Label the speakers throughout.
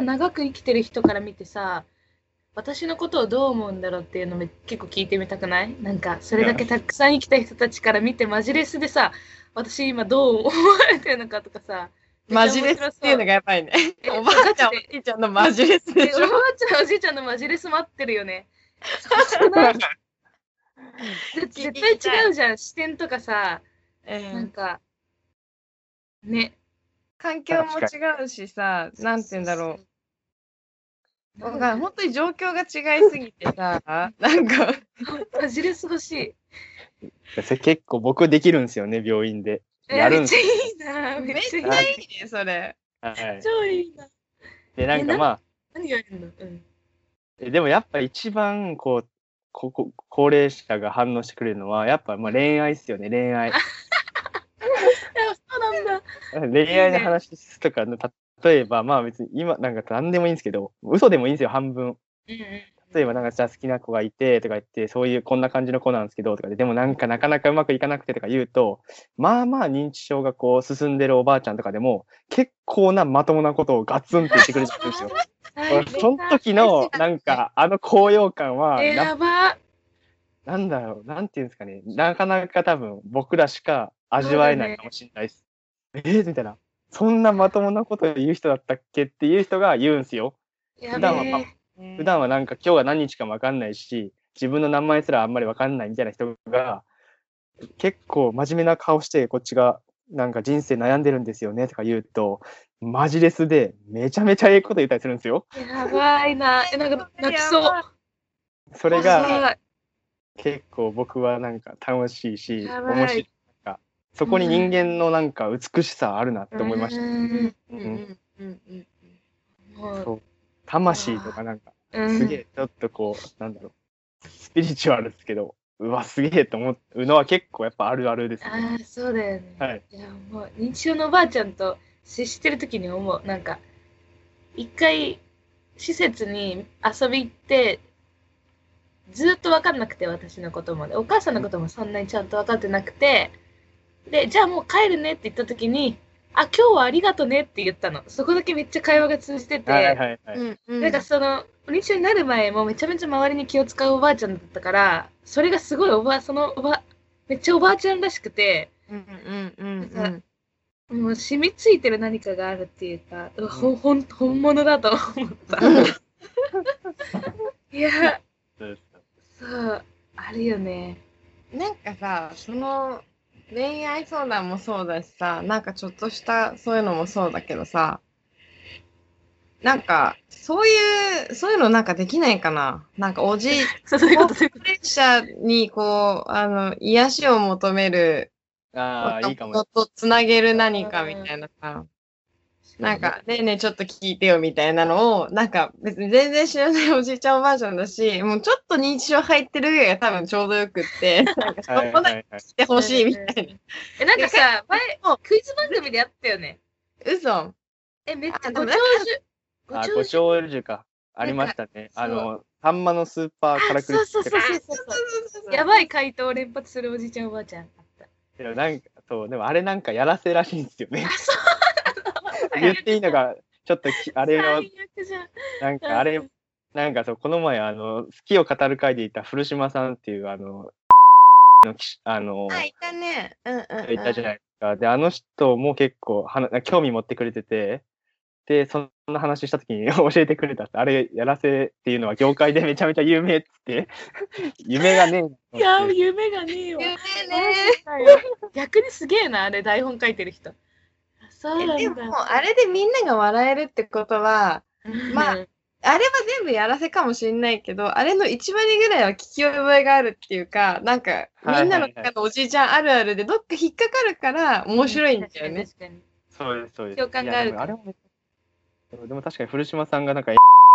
Speaker 1: 長く生きてる人から見てさ、私のことをどう思うんだろうっていうのも結構聞いてみたくない？なんか、それだけたくさん生きた人たちから見て、マジレスでさ、私今どう思われてるのかとかさ、
Speaker 2: マジレスっていうのがやばいね。
Speaker 1: え
Speaker 2: おばあちゃん、おじいちゃんのマジレス
Speaker 1: え
Speaker 2: でしょ？
Speaker 1: おばあちゃん、おじいちゃんのマジレス待ってるよね。絶 絶対違うじゃん、視点とかさ、
Speaker 2: うん
Speaker 1: なんか、ね。
Speaker 2: 環境も違うしさ、なんて言うんだろう。だから本当に状況が違いすぎてさ、なんか、
Speaker 1: マジレス欲しい。
Speaker 3: それ結構僕できるんですよね、病院で。
Speaker 1: え
Speaker 3: やるん
Speaker 1: めっちゃいいな。め
Speaker 2: めっち
Speaker 1: ゃいい。
Speaker 2: ね、それ。
Speaker 3: はい。
Speaker 1: 超いいな。
Speaker 3: で、なんかまあ、
Speaker 1: 何がやるの？うん。
Speaker 3: えでもやっぱ一番こう、ここ高齢者が反応してくれるのは、やっぱまあ恋愛っすよね、恋愛。
Speaker 1: なんだ。
Speaker 3: 恋愛の話とかの、例えば、まあ別に今、なんか何でもいいんですけど、嘘でもいいんですよ、半分。例えばなんかじゃあ好きな子がいてとか言って、そういうこんな感じの子なんですけどとかで、でもなんかなかなかうまくいかなくてとか言うと、まあまあ認知症がこう進んでるおばあちゃんとかでも、結構なまともなことをガツンって言ってくれるんですよ。その時のなんかあの高揚感は、
Speaker 1: やば。
Speaker 3: なんだろう、なんていうんですかね、なかなか多分僕らしか味わえないかもしれないです。えーみたいな。そんなまともなこと言う人だったっけっていう人が言うんすよ。
Speaker 1: や
Speaker 3: 普段は普段はなんか今日は何日かもわかんないし、自分の名前すらあんまりわかんないみたいな人が、結構真面目な顔してこっちがなんか人生悩んでるんですよねとか言うと、マジレスでめちゃめちゃええこと言ったりするんですよ。
Speaker 1: やばいな。え、なんか泣きそう。
Speaker 3: それ
Speaker 1: や
Speaker 3: が結構僕はなんか楽しいし、面白い。そこに人間のなんか美しさあるなって思いました。
Speaker 1: うん
Speaker 2: うんうんうんうん
Speaker 1: もう
Speaker 3: そう魂とかなんか、
Speaker 1: うん
Speaker 3: すげえちょっとこう、なんだろう、スピリチュアルですけど、うわ、すげえと思うのは結構やっぱあるあるですね。
Speaker 1: ああ、そうだよね。
Speaker 3: はい。
Speaker 1: いや、もう、認知症のおばあちゃんと接してる時に思う。なんか、一回、施設に遊び行って、ずっと分かんなくて、私のことも。でお母さんのこともそんなにちゃんと分かってなくて、で、じゃあもう帰るねって言った時に、あ、今日はありがとねって言ったの。そこだけめっちゃ会話が通じてて、
Speaker 3: はいはいはい。
Speaker 2: うんうん
Speaker 1: なんかその、認知症になる前もめちゃめちゃ周りに気を使うおばあちゃんだったから、それがすごいおばあ、そのおば、めっちゃおばあちゃんらしくて、
Speaker 2: うんうんうん
Speaker 1: なんかもう染みついてる何かがあるっていうか、うわほん、ほん、本物だと思った。いや、
Speaker 3: そう、
Speaker 1: あるよね。
Speaker 2: なんかさ、その恋愛相談もそうだしさ、なんかちょっとしたそういうのもそうだけどさ、なんかそういう、そういうのなんかできないかななんかおじい、高齢者にこう、あの、癒しを求める
Speaker 3: ああ、いいかも。
Speaker 2: 人とつなげる何かみたいなさ、
Speaker 1: と。
Speaker 2: なんか、ねえねえちょっと聞いてよみたいなのを、なんか別に全然知らないおじいちゃんおばあちゃんだし、もうちょっと認知症入ってるぐらいが多分ちょうどよくって、なんかそ
Speaker 3: はい
Speaker 2: こだけ
Speaker 3: はいはい。
Speaker 2: 来てほしいみたいな。
Speaker 1: え、なんかさ、前
Speaker 2: も、
Speaker 1: クイズ番組であったよね。
Speaker 2: 嘘？
Speaker 1: え、めっちゃご長寿。ご
Speaker 3: あ、ご長寿か。ありましたね。あの、サンマのスーパーカラクリ
Speaker 1: そうそうそうそうそう。やばい回答を連発するおじいちゃんおばあちゃんあった。
Speaker 3: でもなんか、そう、でもあれなんかやらせらしいんですよね
Speaker 1: あ、。そう
Speaker 3: 言っていいのが、ちょっとき、あれを。なんかあれ、なんかそう、この前、あの、好きを語る会でいた古島さんっていう、あの、のあの、
Speaker 2: あ、いたね。うんうん、うん。
Speaker 3: いたじゃないですか。で、あの人も結構はな、興味持ってくれてて、で、そんな話した時に 教えてくれたって、あれやらせっていうのは業界でめちゃめちゃ有名っつって、夢がねえ
Speaker 1: いや、
Speaker 3: って
Speaker 1: 夢がねえよ。
Speaker 2: 有名ね。
Speaker 1: 逆にすげえな、あれ、台本書いてる人。そうなんだ。
Speaker 2: えでも、あれでみんなが笑えるってことは、まあ
Speaker 1: うん
Speaker 2: あれは全部やらせかもしれないけど、あれの1割ぐらいは聞き覚えがあるっていうか、なんか、
Speaker 3: はい
Speaker 2: みんなの中のおじいちゃんあるあるでどっか引っかかるから面白いんだよね。
Speaker 1: 確かに
Speaker 3: そうです、そうです。
Speaker 1: 共感がある
Speaker 3: あれもでも確かに古島さんがなんか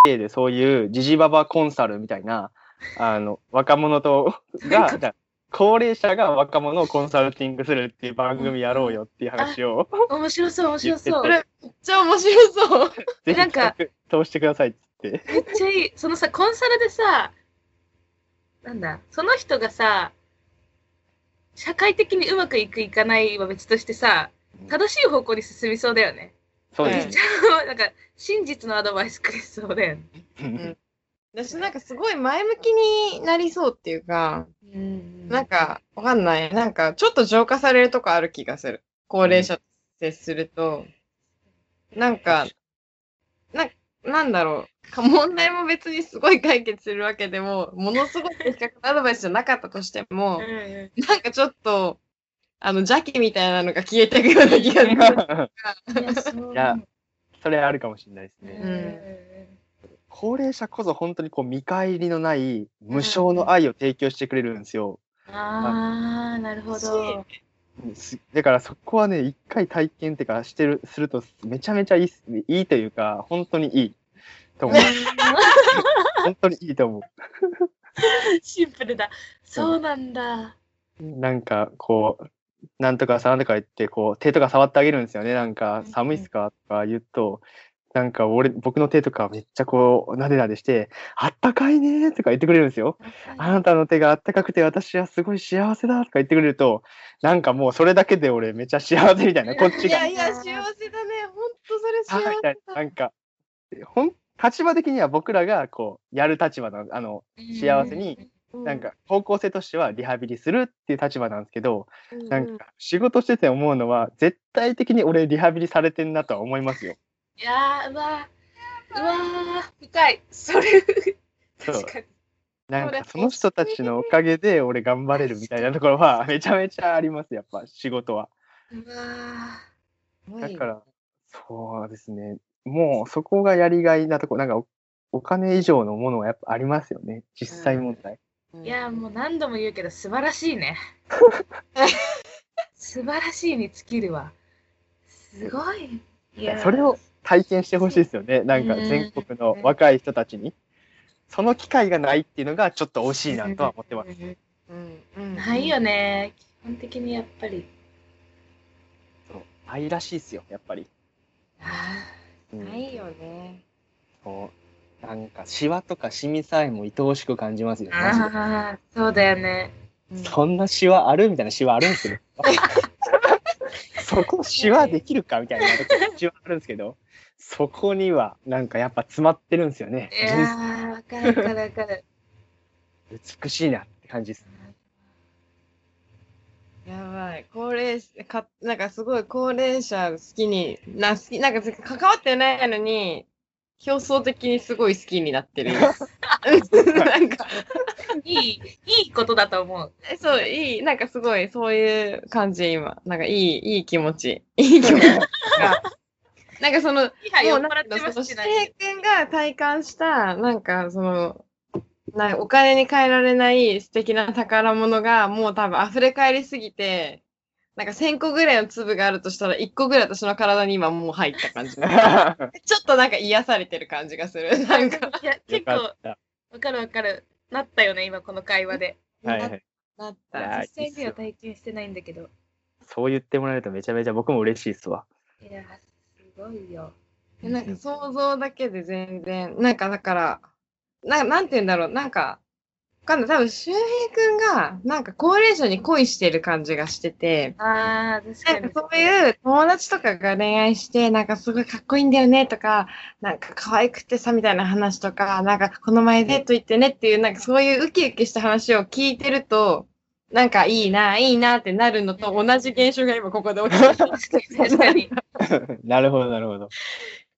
Speaker 3: A でそういうジジババコンサルみたいな、あの、若者と、が、だ高齢者が若者をコンサルティングするっていう番組やろうよっていう話を、
Speaker 1: 面白そう、面白そう。
Speaker 2: それ、めっちゃ面白そう。
Speaker 3: ぜひ
Speaker 1: なんか
Speaker 3: 通してくださいっつって。
Speaker 1: めっちゃいい。そのさ、コンサルでさ、なんだ、その人がさ、社会的にうまくいくいかないは別としてさ、正しい方向に進みそうだよね。
Speaker 3: そうです
Speaker 1: めっちゃなんか真実のアドバイスくれそうだよね。
Speaker 3: ね。
Speaker 2: 私なんかすごい前向きになりそうっていうか、
Speaker 1: うん
Speaker 2: なんかわかんない。なんかちょっと浄化されるとこある気がする。高齢者と接すると。なんか、な、なんだろう。か問題も別にすごい解決するわけでも、ものすごい的確なアドバイスじゃなかったとしても
Speaker 1: うん、う
Speaker 2: なんかちょっと、あの、邪気みたいなのが消えていくような気がする。
Speaker 1: ん、いやそう
Speaker 3: いやそれあるかもしれないですね。
Speaker 1: うん
Speaker 3: 高齢者こそ本当にこう見返りのない無償の愛を提供してくれるんですよ。
Speaker 1: ああ、なるほど。
Speaker 3: すだからそこはね、一回体験っていうかしてる、するとめちゃめちゃいいいいというか、本当にいいと思う。本当にいいと思う。
Speaker 1: シンプルだ。そうなんだ。
Speaker 3: なんかこう、なんとかさんとか言って、こう、手とか触ってあげるんですよね。なんか、
Speaker 1: うん
Speaker 3: 寒いっすか？とか言うと、なんか俺、僕の手とかめっちゃこう、なでなでして、あったかいねーとか言ってくれるんですよ。あなたの手があったかくて私はすごい幸せだとか言ってくれると、なんかもうそれだけで俺めっちゃ幸せみたいな、こっちが。
Speaker 2: いやいや、幸せだね。ほんとそれ幸せ
Speaker 3: あみたいななんか、ほん、立場的には僕らがこう、やる立場の、あの、幸せに、なんか方向性としてはリハビリするっていう立場なんですけど、
Speaker 2: うん、
Speaker 3: なんか仕事してて思うのは、絶対的に俺リハビリされてんなとは思いますよ。
Speaker 1: いやー、うわー、うわー、深い。それ、確かに。
Speaker 3: なんかその人たちのおかげで俺頑張れるみたいなところはめちゃめちゃあります、やっぱ仕事は。
Speaker 1: うわ
Speaker 3: だから、そうですね。もうそこがやりがいなとこ、なんかおお金以上のものはやっぱありますよね、実際問題。
Speaker 1: ーいやー、もう何度も言うけど、素晴らしいね。素晴らしいに尽きるわ。すごい。いやー
Speaker 3: それを体験してほしいですよね、なんか
Speaker 1: うん
Speaker 3: 全国の若い人たちに。その機会がないっていうのがちょっと惜しいなとは思ってます。
Speaker 2: うんうん
Speaker 1: ないよね。基本的にやっぱり。
Speaker 3: そう愛らしいですよ、やっぱり。
Speaker 2: ないよね。
Speaker 3: そうなんか、シワとかシミさえも愛おしく感じますよ、
Speaker 1: ー
Speaker 3: マジで。
Speaker 1: あー、そうだよね。
Speaker 3: そんなシワあるみたいなシワあるんですけど。そこシワできるかみたいなとこシワあるんですけど、そこにはなんかやっぱ詰まってるんですよね。
Speaker 1: いやー、わかるわかるわかる。
Speaker 3: 美しいなって感じです。
Speaker 2: やばい。高齢者、か、なんかすごい高齢者好きに、な、好き、なんか関わってないのに、表層的にすごい好きになってる。なんか、
Speaker 1: いい、いいことだと思う。
Speaker 2: えそう、いい、なんかすごい、そういう感じ、今。なんかいい、いい気持ち。いい気持ちが。なんかその、もうなんかその、指定君が体感した、なんかその、なお金に換えられない素敵な宝物がもう多分溢れ返りすぎて、なんか1000個ぐらいの粒があるとしたら1個ぐらい私の体に今もう入った感じ。ちょっとなんか癒されてる感じがする。なんか。
Speaker 1: いや、
Speaker 3: よ
Speaker 1: 結構。わかるわかる。なったよね、今この会話で。
Speaker 3: はいはい。
Speaker 2: なった。
Speaker 1: 実際には体験してないんだけど。
Speaker 3: そう言ってもらえるとめちゃめちゃ僕も嬉しいっすわ。
Speaker 1: いや、すごいよ。
Speaker 2: えなんか想像だけで全然、なんかだから、ななんて言うんだろう、なんか、わかんない。多分、周平くんが、なんか高齢者に恋してる感じがしてて、
Speaker 1: ああ、確かに。
Speaker 2: なんかそういう友達とかが恋愛して、なんかすごいかっこいいんだよねとか、なんか可愛くてさみたいな話とか、なんかこの前デート行ってねっていう、なんかそういうウキウキした話を聞いてると、なんかいいな、いいなってなるのと同じ現象が今ここで起きてる。
Speaker 1: 確かに。
Speaker 3: なるほど、なるほど。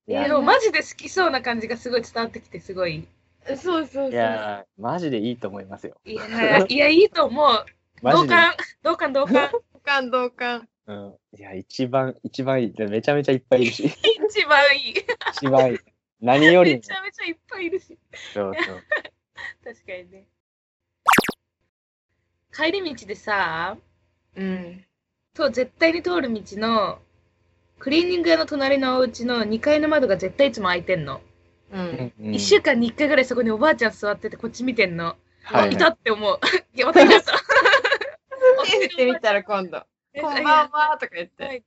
Speaker 1: でもマジで好きそうな感じがすごい伝わってきて、すごい。
Speaker 2: そうそうそう。
Speaker 3: いやー、マジでいいと思いますよ。
Speaker 1: いや、いや、いいと思う。同感、同感、同感。
Speaker 2: 同感同感。
Speaker 3: うん。いや、一番、一番いい。めちゃめちゃいっぱいいるし。
Speaker 1: 一番いい。
Speaker 3: 一番いい。何よりも。
Speaker 1: めちゃめちゃいっぱいいるし。
Speaker 3: そうそう。
Speaker 1: 確かにね。帰り道でさ、
Speaker 2: うん。
Speaker 1: と絶対に通る道の、クリーニング屋の隣のお家の2階の窓が絶対いつも開いてんの。
Speaker 2: うん。
Speaker 3: うん
Speaker 1: 1週間に1回ぐらいそこにおばあちゃん座っててこっち見てんの。あ、
Speaker 3: はい
Speaker 1: いたって思う。いや、またいなかった。
Speaker 2: 手振ってみたら今度。こんばんはとか言って。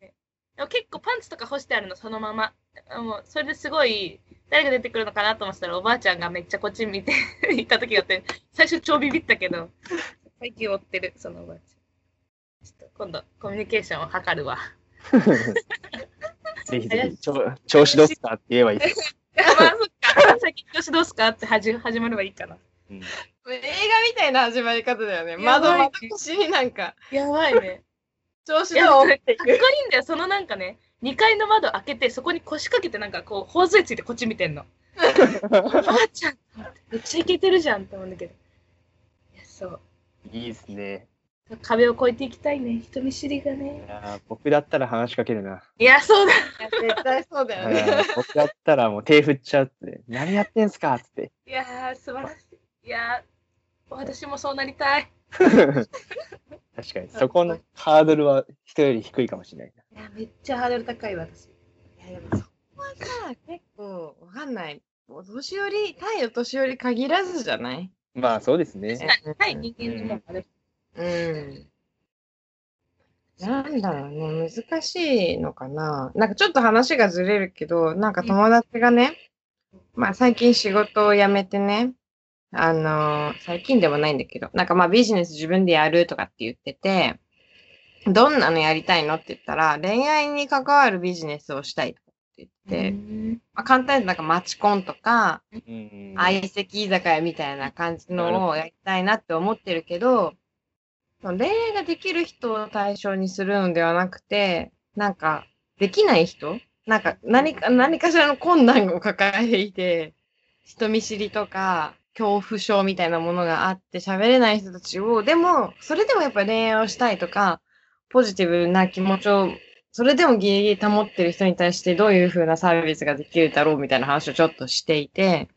Speaker 1: でも結構パンツとか干してあるの、そのまま。もうそれですごい、誰が出てくるのかなと思ってたら、おばあちゃんがめっちゃこっち見て 行った時があって、最初超ビビったけど、最近追ってる、そのおばあちゃん。ちょっと今度、コミュニケーションを図るわ。
Speaker 3: ぜひぜひ、調子どうっすかって言えばいい。
Speaker 1: まあ、そっか。最近調子どうすかって始始まればいいかな。
Speaker 3: うん
Speaker 2: 映画みたいな始まり方だよね。
Speaker 1: や
Speaker 2: 窓
Speaker 1: ばい
Speaker 2: 窓越しになんか、
Speaker 1: やばいね。
Speaker 2: 調子
Speaker 1: いや、かっこいいんだよ。そのなんかね、2階の窓開けて、そこに腰掛けて、なんかこう、頬杖ついてこっち見てんの。おばあちゃんめっちゃイケてるじゃんって思うんだけど。いや、そう。
Speaker 3: いいですね。
Speaker 1: 壁を越えていきたいね。人見知りが
Speaker 3: い
Speaker 1: ね。
Speaker 3: やー僕だったら話しかけるな。
Speaker 1: いや、そうだ。
Speaker 2: いや絶対そうだよね。
Speaker 3: 僕だったらもう手振っちゃうって、何やってんすかっつって。
Speaker 1: いやー、素晴らしい。いやー、私もそうなりたい。
Speaker 3: 確かに、そこのハードルは人より低いかもしれないな。
Speaker 1: いや、めっちゃハードル高い私。
Speaker 2: いやでもそこはさ、結構わかんない。お年寄り、対お年寄り限らずじゃない？
Speaker 3: まあそうですね。
Speaker 1: はい、人間にもある。
Speaker 2: うん。なんだろうね、難しいのかな。なんかちょっと話がずれるけど、なんか友達がね、まあ最近仕事を辞めてね、あのー最近でもないんだけど、なんかまあビジネス自分でやるとかって言ってて、どんなのやりたいのって言ったら、恋愛に関わるビジネスをしたいって言って、
Speaker 1: うん
Speaker 2: まあ、簡単になんかマチコンとか、
Speaker 3: うん
Speaker 2: 相席居酒屋みたいな感じのをやりたいなって思ってるけど、その恋愛ができる人を対象にするのではなくて、なんか、できない人なんか、何か、何かしらの困難を抱えていて、人見知りとか、恐怖症みたいなものがあって喋れない人たちを、でも、それでもやっぱ恋愛をしたいとか、ポジティブな気持ちを、それでもギリギリ保ってる人に対してどういう風なサービスができるだろうみたいな話をちょっとしていて、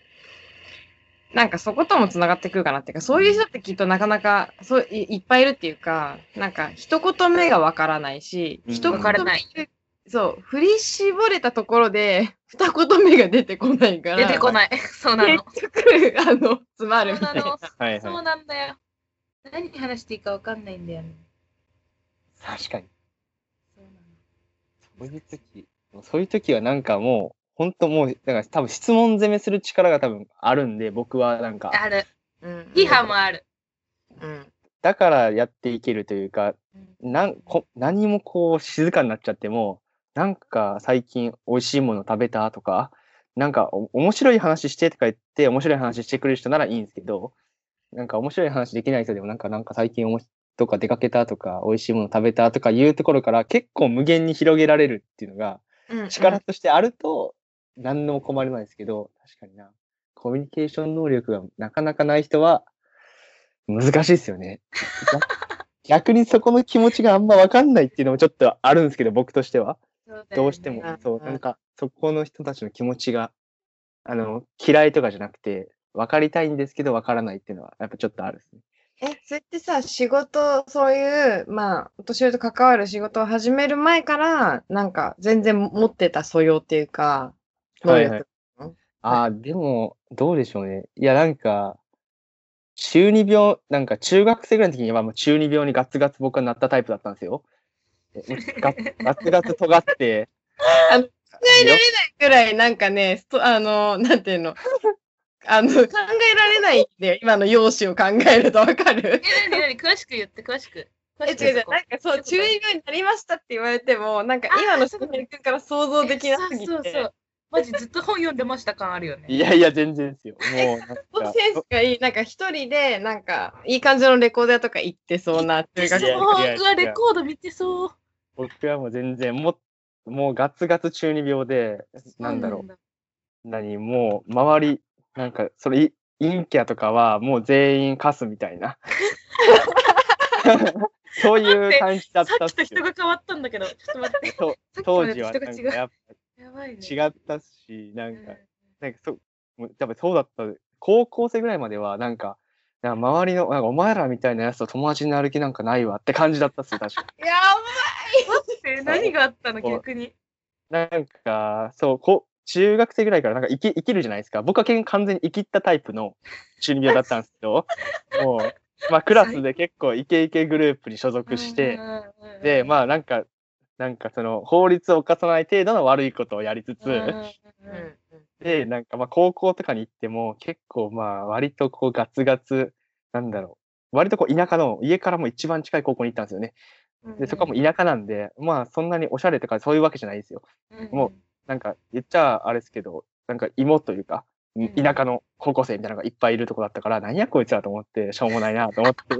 Speaker 2: なんかそことも繋がってくるかなっていうか、そういう人ってきっとなかなか、そういいっぱいいるっていうか、なんか一言目がわからないし、
Speaker 3: うん
Speaker 2: 一言目
Speaker 1: わからない
Speaker 2: そう、振り絞れたところで、二言目が出てこないから。い。
Speaker 1: 出てこない。そうなの。
Speaker 2: 結局、あの、詰まるみたいな。
Speaker 1: そうなの。
Speaker 3: はいはい
Speaker 1: そうなんだよ。何話していいかわかんないんだよね。
Speaker 3: 確かに。
Speaker 1: そう
Speaker 3: いう時、そういう時はなんかもう、本当もう、だから多分質問攻めする力が多分あるんで、僕はなんか、
Speaker 1: ある。
Speaker 2: うん
Speaker 1: 批判もある。
Speaker 2: うん。
Speaker 3: だからやっていけるというか、
Speaker 1: うん
Speaker 3: なんこ何もこう静かになっちゃっても、なんか最近美味しいもの食べたとか、なんかお面白い話してとか言って面白い話してくれる人ならいいんですけど、なんか面白い話できない人でもなんかなんか最近おもしとか出かけたとか美味しいもの食べたとかいうところから結構無限に広げられるっていうのが
Speaker 2: うん
Speaker 3: 力としてあると何のも困りないですけど、確かにな。コミュニケーション能力がなかなかない人は難しいですよね。逆にそこの気持ちがあんま分かんないっていうのもちょっとあるんですけど、僕としては。どうしても
Speaker 2: うん。
Speaker 3: そう、なんか、そこの人たちの気持ちが、あの、嫌いとかじゃなくて、分かりたいんですけど分からないっていうのは、やっぱちょっとあるですね。
Speaker 2: え、それってさ、仕事、そういう、まあ、お年寄りと関わる仕事を始める前から、なんか、全然持ってた素養っていうか、能力
Speaker 3: はい。はいああ、でも、どうでしょうね。いや、なんか、中二病、なんか中学生ぐらいの時にはもう中二病にガツガツ僕はなったタイプだったんですよ。えガツ ガツガツ尖って、
Speaker 2: 考えられないぐらい、なんかね、そあの、なんていうの、あの、考えられないんだよ、今の容姿を考えるとわかる
Speaker 1: え、なになに詳しく言って、詳しく。詳
Speaker 2: え、違う違う、
Speaker 1: こ
Speaker 2: なんかそう、中二病になりましたって言われても、なんか今のしん君から想像できなすぎて、
Speaker 1: そうそうそう。マジずっと本読んでました感あるよね。
Speaker 3: いやいや、全然ですよ。もう、なんか、
Speaker 2: センスがいい、なんか一人で、なんか、いい感じのレコード屋とか行ってそうな中学
Speaker 3: いや
Speaker 1: そう、
Speaker 3: いやいや
Speaker 1: うわ、レコード見てそう。
Speaker 3: 僕はもう全然、もう、もうガツガツ中二病で、なんだろう。
Speaker 1: う。
Speaker 3: 何もう周りなんかそれい陰キャとかはもう全員カスみたいな そういう感じだっ
Speaker 1: さっきと
Speaker 3: たっすよ
Speaker 1: 人が変わったんだけど、ちょっと待って。
Speaker 3: 当
Speaker 1: で
Speaker 3: 時はなんか。やっ
Speaker 1: やばいね。
Speaker 3: ぱ違ったしなんかなんかそうもう多分そうだった高校生ぐらいまではなんかなんか周りのなんかお前らみたいなやつと友達になる気なんかないわって感じだったっすよ確か
Speaker 2: や
Speaker 1: 待って、何があったの逆に。
Speaker 3: なんかそうこう中学生ぐらいからなんか生き生きるじゃないですか僕は結構完全に生きったタイプの中二病だったんですけどもうまあクラスで結構イケイケグループに所属して、で、まあなんか、なんかその法律を犯さない程度の悪いことをやりつつ。で、なんかまあ高校とかに行っても結構まあ割とこうガツガツ、なんだろう、割とこう田舎の家からも一番近い高校に行ったんですよね。で、そこはもう田舎なんで、まあそんなにおしゃれとかそういうわけじゃないですよ。もうなんか言っちゃあれですけど、なんか芋というか、
Speaker 1: ん
Speaker 3: 田舎の高校生みたいなのがいっぱいいるとこだったから、何やこいつらと思って、しょうもないなと思って。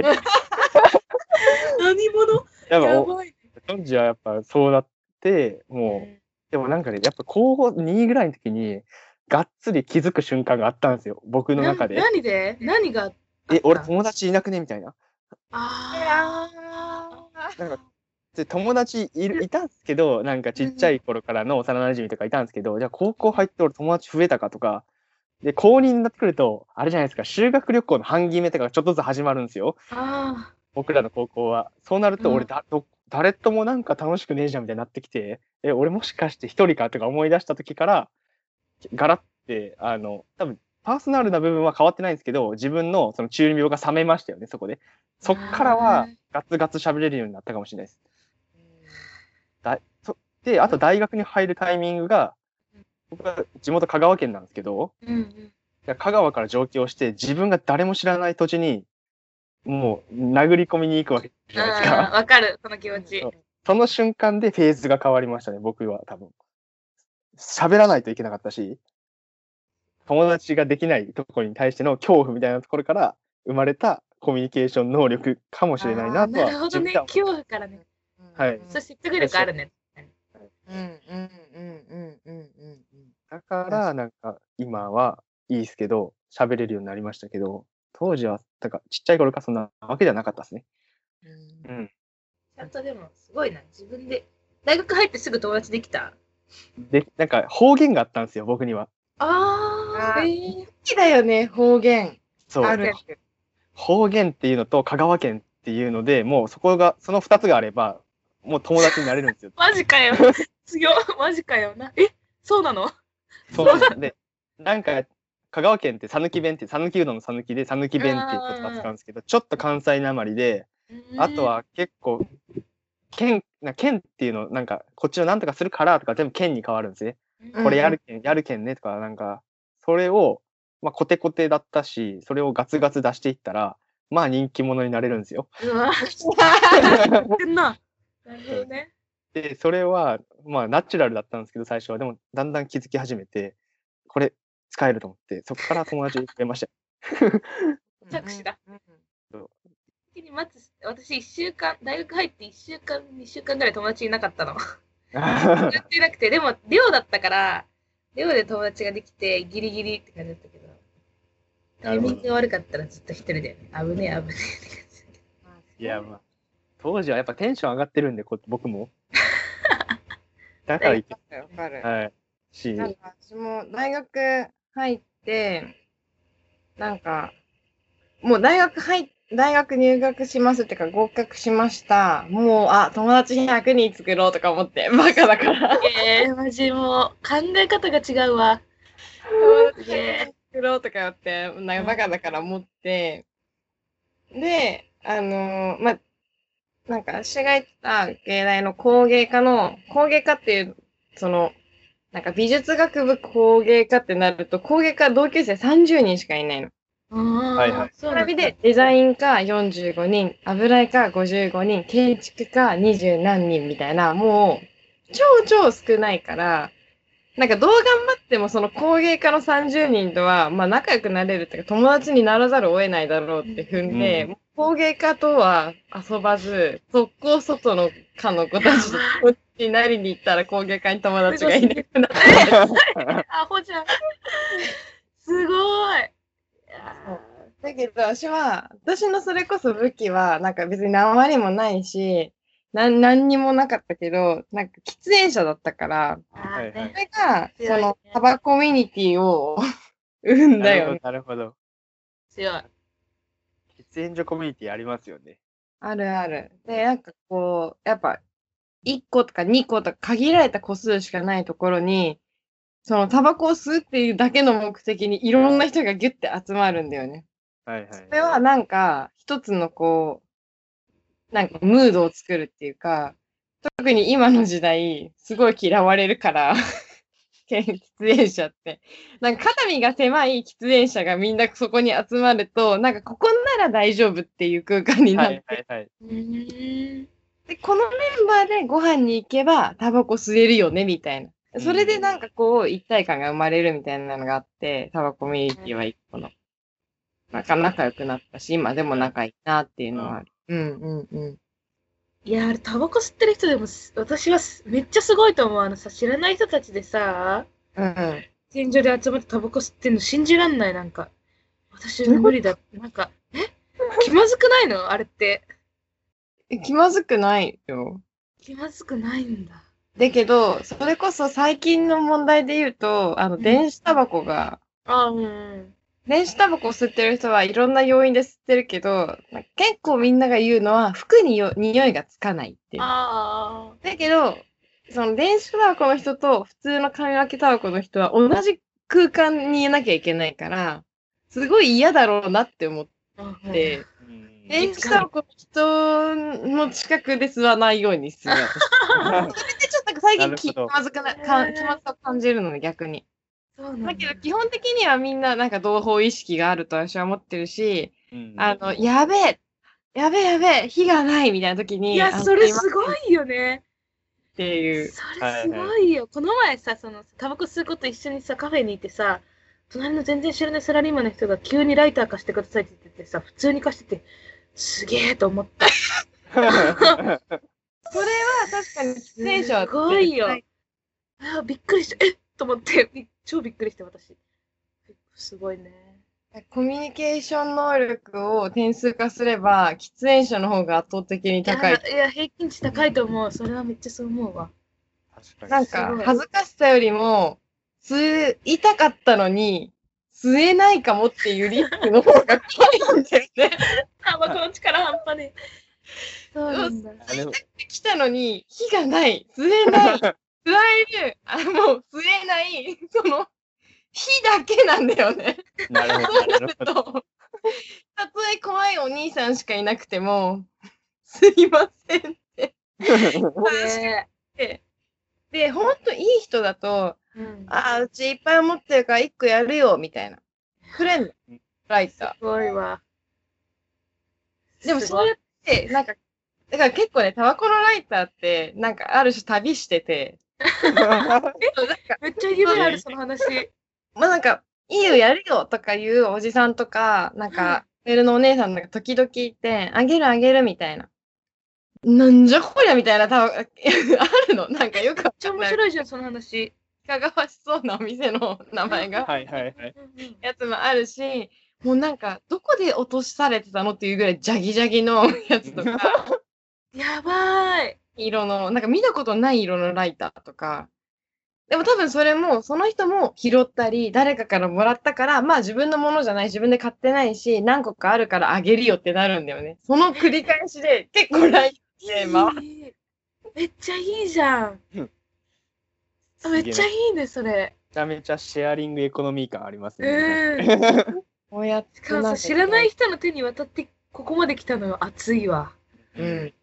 Speaker 1: 何者？やばい。
Speaker 3: 当時はやっぱそうなって、もう、でもなんかね、やっぱ高校2ぐらいの時に、がっつり気づく瞬間があったんですよ、僕の中で
Speaker 1: な。何で？何があった？
Speaker 3: え、俺友達いなくね？みたいな。
Speaker 1: あ
Speaker 3: なんかで友達いるいたんですけど、なんかちっちゃい頃からの幼馴染とかいたんですけど、じゃあ高校入って俺友達増えたかとか、で、高2になってくると、あれじゃないですか、修学旅行の半決めとかがちょっとずつ始まるんですよ。
Speaker 1: あ
Speaker 3: 僕らの高校は。そうなると
Speaker 1: うん
Speaker 3: 俺だ、ど誰ともなんか楽しくねえじゃんみたいになってきて、え、俺もしかして一人かとか思い出した時から、ガラって、あの、多分パーソナルな部分は変わってないんですけど、自分のその中二病が冷めましたよね、そこで。そっからは
Speaker 1: うん
Speaker 3: ガツガツ喋れるようになったかもしれないです。だそで、あと大学に入るタイミングが、僕は地元香川県なんですけど、
Speaker 1: ーうんうん
Speaker 3: 香川から上京して自分が誰も知らない土地に、もう殴り込みに行くわけじゃないですか。
Speaker 1: わかる、その気持ち。
Speaker 3: その瞬間でフェーズが変わりましたね、僕は多分。喋らないといけなかったし、友達ができないところに対しての恐怖みたいなところから生まれたコミュニケーション能力かもしれないなとは
Speaker 1: なるほどね恐怖からね。
Speaker 3: はい
Speaker 1: そう説得力あるね。
Speaker 2: うんうんうんうんうんうん
Speaker 3: だから、なんか、今はいいですけど、喋れるようになりましたけど、当時は、なんか、ちっちゃい頃からそんなわけじゃなかったですね。
Speaker 2: うん
Speaker 3: うん。
Speaker 1: ちゃんとでも、すごいな。自分で。大学入ってすぐ友達できた？
Speaker 3: で、なんか、方言があったんですよ、僕には。
Speaker 1: ああ、えー
Speaker 2: 好きだよね、方言。
Speaker 3: そう。
Speaker 2: ある。
Speaker 3: 方言っていうのと香川県っていうので、もうそこが、その二つがあれば、もう友達になれるんですよ。
Speaker 1: マジかよ。強い。マジかよな。え？そうなの？
Speaker 3: そうなんですで、なんか、香川県って讃岐弁って、讃岐うどんの讃岐で讃岐弁っていう言葉使うんですけど、ちょっと関西なまりで、あと、は結構、県、な県っていうの、なんか、こっちのなんとかするからとか全部県に変わるんですね。
Speaker 1: うん
Speaker 3: これやるけん、やるけんねとか、なんか、それを、まあ、コテコテだったし、それをガツガツ出していったら、まあ人気者になれるんですよ。
Speaker 1: うわ、言ってんな。なるほどね。
Speaker 3: で、それは、まあ、ナチュラルだったんですけど、最初は。でも、だんだん気づき始めて、これ、使えると思って、そこから友達増えましたよ。
Speaker 1: 着手だ
Speaker 3: そう
Speaker 1: 先に待つ私1週間、大学入って1週間、2週間ぐらい友達いなかったの。やってなくて、でも寮だったから、寮で友達ができて、ギリギリって感じだったけど、タイミングが悪かったらずっと一人で、危ねえ危ねえって感じだけ
Speaker 3: いや、まあ、当時はやっぱテンション上がってるんで、こ僕も。だからいけ、
Speaker 2: わかる。
Speaker 3: はい。し、
Speaker 2: なんか私も大学入って、なんか、もう大学入大学入学しますってか合格しました。もう、あ、友達100人作ろうとか思って、バカだから。
Speaker 1: ど。えー、マジもう、考え方が違うわ。
Speaker 2: 友達
Speaker 1: すげえ
Speaker 2: 作ろうとか言って、なんかバカだから思って、で、あのーまあ、なんか私が行った芸大の工芸科の、工芸科っていう、その、なんか美術学部工芸科ってなると、工芸科同級生30人しかいないの。
Speaker 3: はいはい。
Speaker 1: そ
Speaker 2: 並びでデザイン科45人、油絵科55人、建築科20何人みたいな、もう超超少ないから、なんかどう頑張ってもその工芸科の30人とは、まあ仲良くなれるっていうか友達にならざるを得ないだろうって踏んで、
Speaker 3: うん
Speaker 2: 工芸科とは遊ばず、速攻外の科の子たちとこっちになりに行ったら工芸科に友達がいなくなって。
Speaker 1: アホじゃん。すごい。
Speaker 2: だけど、私は、私のそれこそ武器は、なんか別に何割もないし、なん、何にもなかったけど、なんか喫煙者だったから、
Speaker 3: はいはい
Speaker 1: ね
Speaker 2: それが、その、タバコミュニティを生んだよね。
Speaker 3: なるほど。
Speaker 1: 強い。
Speaker 3: 喫煙所コミュニティありますよね。
Speaker 2: あるある。で、なんかこう、やっぱ、1個とか2個とか限られた個数しかないところに、そのタバコを吸うっていうだけの目的にいろんな人がギュッて集まるんだよね。
Speaker 3: はいはい。
Speaker 2: それはなんか、一つのこう、なんかムードを作るっていうか、特に今の時代、すごい嫌われるから、喫煙者って。なんか肩身が狭い喫煙者がみんなそこに集まると、なんかここなら大丈夫っていう空間にな
Speaker 3: は
Speaker 2: って、
Speaker 3: いはいはい。
Speaker 1: うーん。
Speaker 2: で、このメンバーでご飯に行けばタバコ吸えるよね、みたいな。それでなんかこう、一体感が生まれるみたいなのがあって、タバコミュニティは一個の。なんか仲良くなったし、今でも仲いいなっていうのはある。うんうんうん。
Speaker 1: いや、あれ、タバコ吸ってる人でもす、私はすめっちゃすごいと思う。あのさ、知らない人たちでさ、
Speaker 2: うん
Speaker 1: 近所で集まってタバコ吸ってんの信じらんない、なんか。私は無理だ。なんか、え？気まずくないの？あれって。
Speaker 2: うん。気まずくないよ。
Speaker 1: 気まずくないんだ。
Speaker 2: だけど、それこそ最近の問題で言うと、あの、
Speaker 1: ん
Speaker 2: 電子タバコが、
Speaker 1: あうんうん。
Speaker 2: 電子タバコを吸ってる人はいろんな要因で吸ってるけど、結構みんなが言うのは、服によ匂いがつかないっていう。
Speaker 1: あ
Speaker 2: だけど、その電子タバコの人と普通の紙分けタバコの人は同じ空間にいなきゃいけないから、すごい嫌だろうなって思っ
Speaker 1: あ。
Speaker 2: て、
Speaker 3: うん
Speaker 2: 電子タバコの人の近くで吸わないようにする。私 それでちょっと最近気まずくな、か気まずさを感じるのね、逆に。
Speaker 1: だ
Speaker 2: だけど基本的にはみんななんか同胞意識があると私は思ってるし、
Speaker 3: うん
Speaker 2: あの、やべえ、やべえやべえ、火がないみたいな時に、
Speaker 1: いや、それすごいよね。
Speaker 2: っていう。
Speaker 1: それすごいよ。この前さ、その、タバコ吸うこと一緒にさ、カフェに行ってさ、隣の全然知らないサラリーマンの人が急にライター貸してくださいって言っててさ、普通に貸してて、すげえと思った。
Speaker 2: それは確かに喫煙者は
Speaker 1: すごいよ
Speaker 2: 絶
Speaker 1: あびっくりした。えっと思って、び超びっくりして私。すごいね。
Speaker 2: 対コミュニケーション能力を点数化すれば、喫煙者の方が圧倒的に高い。
Speaker 1: いや、いや平均値高いと思う。それはめっちゃそう思うわ。
Speaker 2: なんか恥ずかしさよりも、吸いたかったのに、吸えないかもっていうリスクの方が怖いんだよね。
Speaker 1: タバコの力半端ねえ。そうなんだ。
Speaker 2: たのに、火がない、吸えない、吸える、あもう吸えない、その、火だけなんだよね。
Speaker 3: なるほど、
Speaker 2: そうなる
Speaker 3: なるほど。
Speaker 2: と、たとえ怖いお兄さんしかいなくても、すいませんって。
Speaker 1: ね
Speaker 2: で、で、ほんといい人だと、
Speaker 1: え。うん。
Speaker 2: ああ、うちいっぱい持ってるから一個やるよ、みたいな。くれんの？ライタ
Speaker 1: すごいわ。
Speaker 2: ー。でもそうやって、なんか、だから結構ね、タバコのライターって、なんかある種旅してて、
Speaker 1: めっちゃ夢ある、その話。
Speaker 2: まあなんか、いいよ、やるよとかいうおじさんとか、なんか、メールのお姉さんなんか時々いて、あげるあげるみたいな。なんじゃこりゃみたいな、多分あるの。なんかよくわ
Speaker 1: めっちゃ。面白いじゃん、その話。
Speaker 2: いかがわしそうなお店の名前が。
Speaker 3: はいはいはい。
Speaker 2: やつもあるし、もうなんか、どこで落とされてたのっていうぐらいジャギジャギのやつとか、
Speaker 1: やばい。
Speaker 2: 色の、なんか見たことない色のライターとか。でも多分それも、その人も拾ったり、誰かからもらったから、まあ自分のものじゃない、自分で買ってないし、何個かあるからあげるよってなるんだよね。その繰り返しで、結構ライターで回
Speaker 1: めっちゃいいじゃん。あめっちゃいいね、それ。
Speaker 3: めちゃめちゃシェアリングエコノミー感ありますね。
Speaker 1: うん。
Speaker 2: こうやって
Speaker 1: しかもさ、知らない人の手に渡ってここまで来たのよ、熱いわ。
Speaker 2: うん。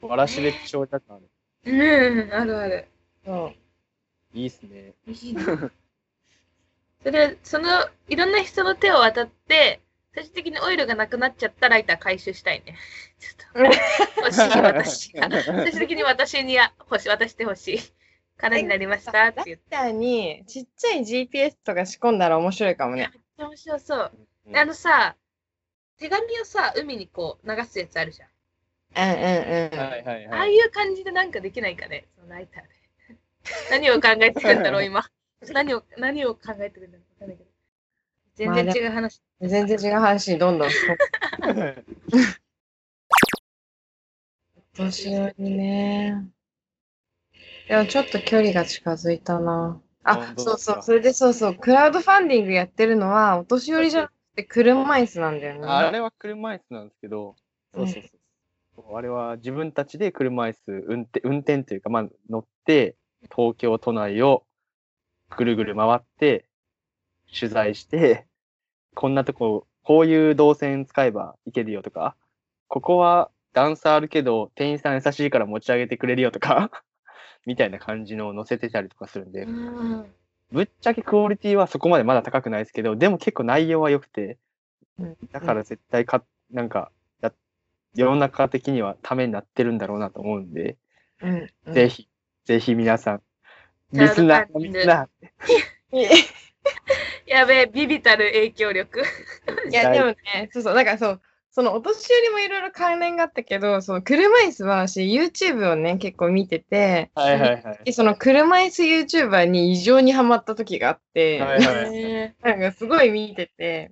Speaker 3: わらしべ長者感ある。
Speaker 1: うん、あるある。
Speaker 2: そう。
Speaker 3: いいっすね。
Speaker 1: いいな。それ、その、いろんな人の手を渡って、最終的にオイルがなくなっちゃったライター回収したいね。ちょっと、欲しい私が。最終的に私には欲しい、渡してほしい。空になりましたって言って。
Speaker 2: ライターにちっちゃい GPS とか仕込んだら面白いかもね。
Speaker 1: めっちゃ面白そう。
Speaker 3: うん
Speaker 1: あのさ、手紙をさ、海にこう流すやつあるじゃん。
Speaker 2: うんうんうん。
Speaker 3: はいはい
Speaker 1: ああ
Speaker 3: はい。
Speaker 1: いう感じでなんかできないかね、そのライターで。何を考えてるんだろう、今。何を、何を考えてるんだろう、わかんないけど。全然違う話。
Speaker 2: 全然違う話にどんどん。年寄りね。でもちょっと距離が近づいたな。あそうそう。それでそうそう。クラウドファンディングやってるのは、お年寄りじゃなくて車椅子なんだよね。
Speaker 3: あれは車椅子なんですけど、そうそうそう。あれは自分たちで車椅子運転、運転というか、まあ乗って、東京都内をぐるぐる回って、取材して、こんなとこ、こういう動線使えばいけるよとか、ここは段差あるけど、店員さん優しいから持ち上げてくれるよとか、みたいな感じのを載せてたりとかするんで
Speaker 1: う、ん。
Speaker 3: ぶっちゃけクオリティはそこまでまだ高くないですけど、でも結構内容は良くて
Speaker 2: うん、
Speaker 3: だから絶対か、なんか、や、世の中的にはためになってるんだろうなと思うんで、
Speaker 2: うんうん
Speaker 3: ぜひ、ぜひ皆さん、リスナーのみんな、
Speaker 1: やべえ、ビビたる影響力。
Speaker 2: いや、でもね、そうそう、だからそう、そのお年寄りもいろいろ関連があったけど、その車椅子は私 YouTube をね、結構見てて、
Speaker 3: はいはいはい。
Speaker 2: でその車椅子 YouTuber に異常にハマった時があって、
Speaker 3: はいはい
Speaker 1: へ
Speaker 2: なんかすごい見てて、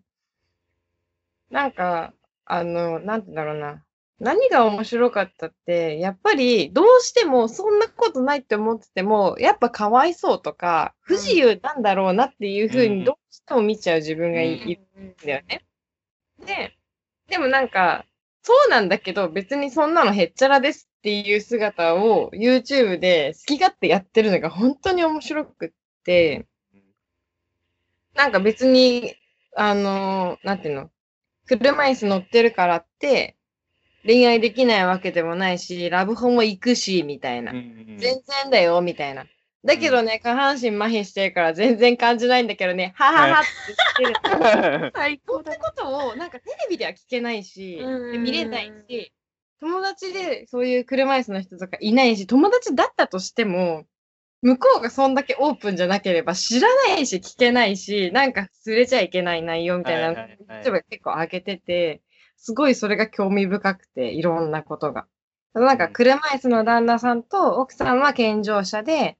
Speaker 2: なんか、あの、なんて言うんだろうな。何が面白かったって、やっぱりどうしてもそんなことないって思ってても、やっぱかわいそうとか、不自由なんだろうなっていうふう
Speaker 3: うん
Speaker 2: にどうしても見ちゃう自分がいるんだよね。で、でもなんか、そうなんだけど、別にそんなのへっちゃらですっていう姿を YouTube で好き勝手やってるのが本当に面白くって、なんか別に、あの、なんていうの、車椅子乗ってるからって、恋愛できないわけでもないし、ラブホも行くし、みたいな。全然だよ、みたいな。だけどね、下半身麻痺してるから全然感じないんだけどね、はははって言ってる。
Speaker 1: 最高だ
Speaker 2: そうって。ことを、なんかテレビでは聞けないし、見れないし、友達でそういう車椅子の人とかいないし、友達だったとしても、向こうがそんだけオープンじゃなければ知らないし聞けないし、なんか触れちゃいけない内容みたいなの
Speaker 3: はいはいはい
Speaker 2: YouTube が結構上げてて、すごいそれが興味深くて、いろんなことが。ただなんか車椅子の旦那さんと奥さんは健常者で、